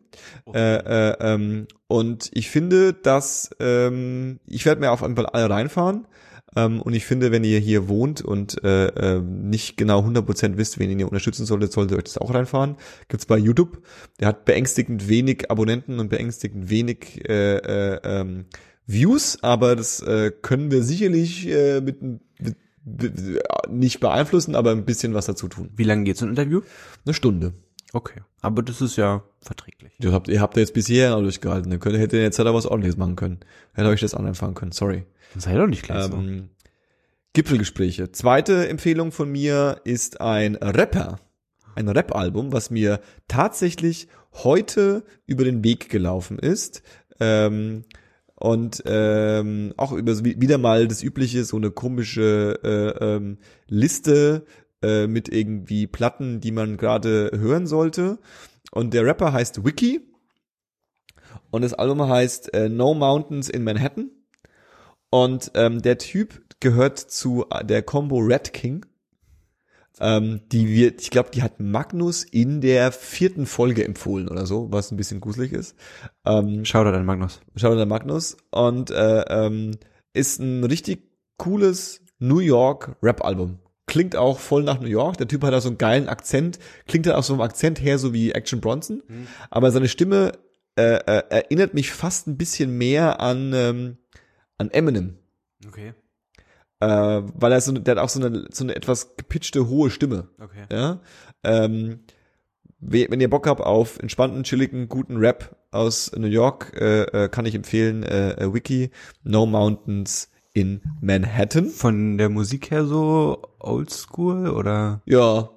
Äh, äh, ähm, und ich finde, dass ähm, ich werde mir auf jeden Fall alle reinfahren. Ähm, und ich finde, wenn ihr hier wohnt und äh, äh, nicht genau 100% wisst, wen ihr unterstützen solltet, solltet ihr euch das auch reinfahren. Gibt's bei YouTube. Der hat beängstigend wenig Abonnenten und beängstigend wenig äh, äh, ähm, Views, aber das äh, können wir sicherlich mit, mit, nicht beeinflussen, aber ein bisschen was dazu tun. Wie lange geht's so ein Interview? Eine Stunde. Okay. Aber das ist ja verträglich. Ihr habt, ihr habt ja jetzt bisher noch durchgehalten. Ihr könnt, hättet jetzt halt was ordentliches machen können. Hätte euch das anfangen können. Sorry. Sei doch nicht gleich so. Ähm, Gipfelgespräche. Zweite Empfehlung von mir ist ein Rapper. Ein Rap-Album, was mir tatsächlich heute über den Weg gelaufen ist. Ähm, und ähm, auch über so wie- wieder mal das übliche, so eine komische äh, ähm, Liste äh, mit irgendwie Platten, die man gerade hören sollte. Und der Rapper heißt Wiki. Und das Album heißt äh, No Mountains in Manhattan. Und ähm, der Typ gehört zu äh, der Combo Red King. Ähm, die wird, ich glaube, die hat Magnus in der vierten Folge empfohlen oder so, was ein bisschen gruselig ist. Ähm, Shoutout an Magnus. Shoutout an Magnus. Und äh, ähm, ist ein richtig cooles New York Rap-Album. Klingt auch voll nach New York. Der Typ hat auch so einen geilen Akzent. Klingt halt auch so vom Akzent her so wie Action Bronson. Aber seine Stimme äh, äh, erinnert mich fast ein bisschen mehr an, ähm, an Eminem. Okay. Äh, weil er so, der hat auch so eine, so eine etwas gepitchte, hohe Stimme. Okay. Ja. Ähm, we- wenn ihr Bock habt auf entspannten, chilligen, guten Rap aus New York, äh, äh, kann ich empfehlen, äh, äh, Wiki, No Mountains in Manhattan. Von der Musik her so oldschool oder? Ja,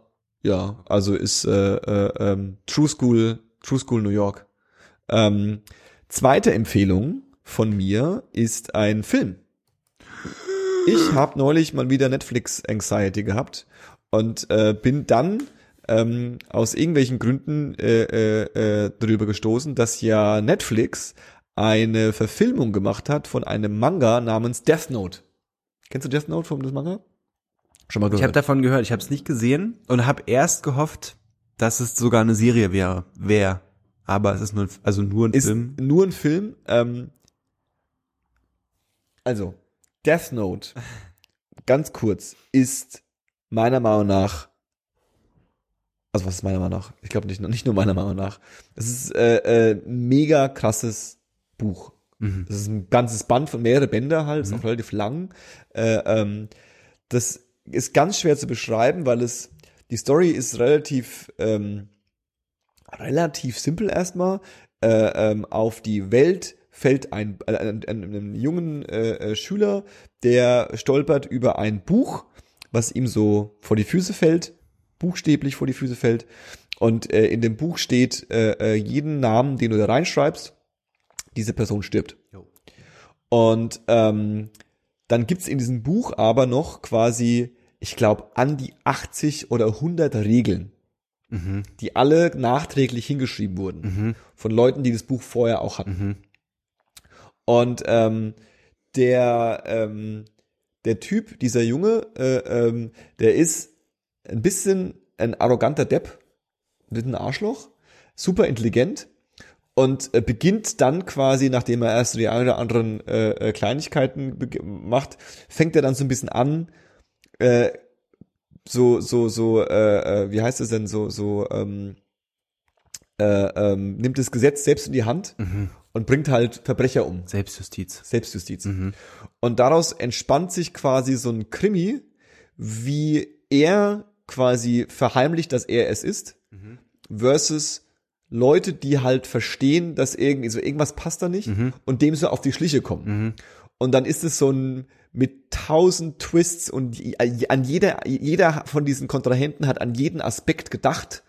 ja, also ist äh, äh, ähm, True School, True School New York. Ähm, zweite Empfehlung von mir ist ein Film. Ich habe neulich mal wieder Netflix Anxiety gehabt und äh, bin dann ähm, aus irgendwelchen Gründen äh, äh, äh, darüber gestoßen, dass ja Netflix eine Verfilmung gemacht hat von einem Manga namens Death Note. Kennst du Death Note vom das Manga? Schon mal Ich habe gehört. davon gehört, ich habe es nicht gesehen und habe erst gehofft, dass es sogar eine Serie wäre. Wär. Aber es ist nur, also nur ein ist Film. nur ein Film. Ähm, also, Death Note, *laughs* ganz kurz, ist meiner Meinung nach Also was ist meiner Meinung nach? Ich glaube nicht, nicht nur meiner Meinung nach. Es ist äh, äh, mega krasses Buch. Mhm. Das ist ein ganzes Band von mehrere Bände halt, ist auch relativ lang. Äh, ähm, das ist ganz schwer zu beschreiben, weil es die Story ist relativ ähm, relativ simpel erstmal. Äh, ähm, auf die Welt fällt ein, äh, ein, ein, ein jungen äh, äh, Schüler, der stolpert über ein Buch, was ihm so vor die Füße fällt, buchstäblich vor die Füße fällt. Und äh, in dem Buch steht äh, äh, jeden Namen, den du da reinschreibst, diese Person stirbt. Jo. Und ähm, dann gibt's in diesem Buch aber noch quasi, ich glaube, an die 80 oder 100 Regeln, Mhm. die alle nachträglich hingeschrieben wurden Mhm. von Leuten, die das Buch vorher auch hatten. Mhm. Und ähm, der ähm, der Typ, dieser Junge, äh, ähm, der ist ein bisschen ein arroganter Depp, mit ein Arschloch, super intelligent und äh, beginnt dann quasi, nachdem er erst die ein oder anderen äh, äh, Kleinigkeiten macht, fängt er dann so ein bisschen an, äh, so so so äh, äh, wie heißt es denn so so ähm, äh, ähm, nimmt das Gesetz selbst in die Hand Mhm. und bringt halt Verbrecher um. Selbstjustiz. Selbstjustiz. Mhm. Und daraus entspannt sich quasi so ein Krimi, wie er quasi verheimlicht, dass er es ist, Mhm. versus Leute, die halt verstehen, dass irgendwie so irgendwas passt da nicht Mhm. und dem so auf die Schliche kommen. Mhm. Und dann ist es so ein mit tausend Twists und je- an jeder, jeder von diesen Kontrahenten hat an jeden Aspekt gedacht.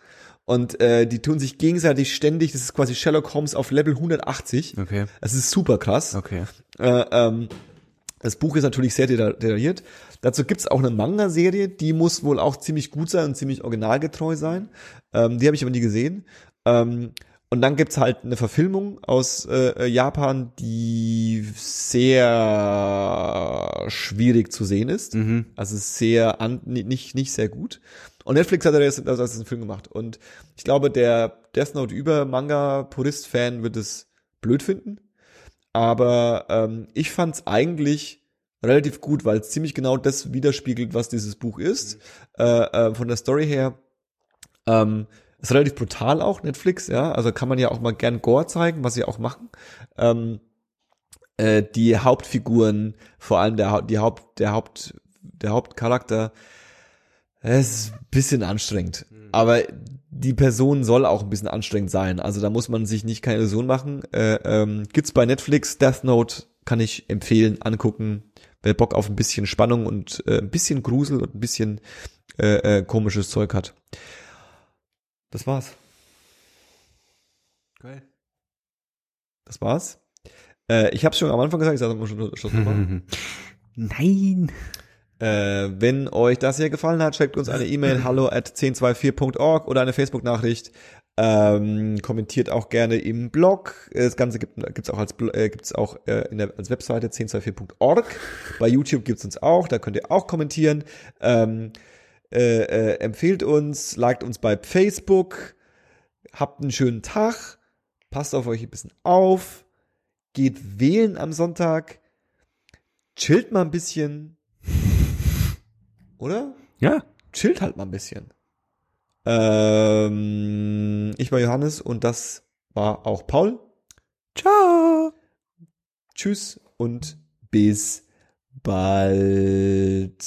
Und äh, die tun sich gegenseitig ständig, das ist quasi Sherlock Holmes auf Level 180. Okay. Das ist super krass. Okay. Äh, ähm, das Buch ist natürlich sehr deta- detailliert. Dazu gibt's auch eine Manga-Serie, die muss wohl auch ziemlich gut sein und ziemlich originalgetreu sein. Ähm, die habe ich aber nie gesehen. Ähm, und dann gibt's halt eine Verfilmung aus äh, Japan, die sehr schwierig zu sehen ist. Mhm. Also sehr an, ni- nicht nicht sehr gut. Und Netflix hat das also einen Film gemacht. Und ich glaube, der Death Note über Manga Purist Fan wird es blöd finden. Aber ähm, ich fand's eigentlich relativ gut, weil es ziemlich genau das widerspiegelt, was dieses Buch ist. Äh, äh, von der Story her. Ähm, ist relativ brutal auch, Netflix, ja. Also kann man ja auch mal gern Gore zeigen, was sie auch machen. Ähm, äh, die Hauptfiguren, vor allem der, die Haupt, der Haupt, der Hauptcharakter, es ist ein bisschen anstrengend. Aber die Person soll auch ein bisschen anstrengend sein. Also da muss man sich nicht keine Illusion machen. Äh, ähm, gibt's bei Netflix, Death Note kann ich empfehlen, angucken. Wer Bock auf ein bisschen Spannung und äh, ein bisschen Grusel und ein bisschen äh, äh, komisches Zeug hat. Das war's. Geil. Das war's. Äh, ich habe schon am Anfang gesagt, ich sage mal schon Schluss machen. *laughs* Nein. Äh, wenn euch das hier gefallen hat, schickt uns eine E-Mail *laughs* hallo at 1024.org oder eine Facebook-Nachricht. Ähm, kommentiert auch gerne im Blog. Das Ganze gibt gibt's auch als äh, gibt's auch äh, in der als Webseite 1024.org. Bei YouTube gibt's uns auch, da könnt ihr auch kommentieren. Ähm, äh, äh, empfehlt uns, liked uns bei Facebook. Habt einen schönen Tag. Passt auf euch ein bisschen auf. Geht wählen am Sonntag. Chillt mal ein bisschen. Oder? Ja. Chillt halt mal ein bisschen. Ähm, ich war Johannes und das war auch Paul. Ciao. Tschüss und bis bald.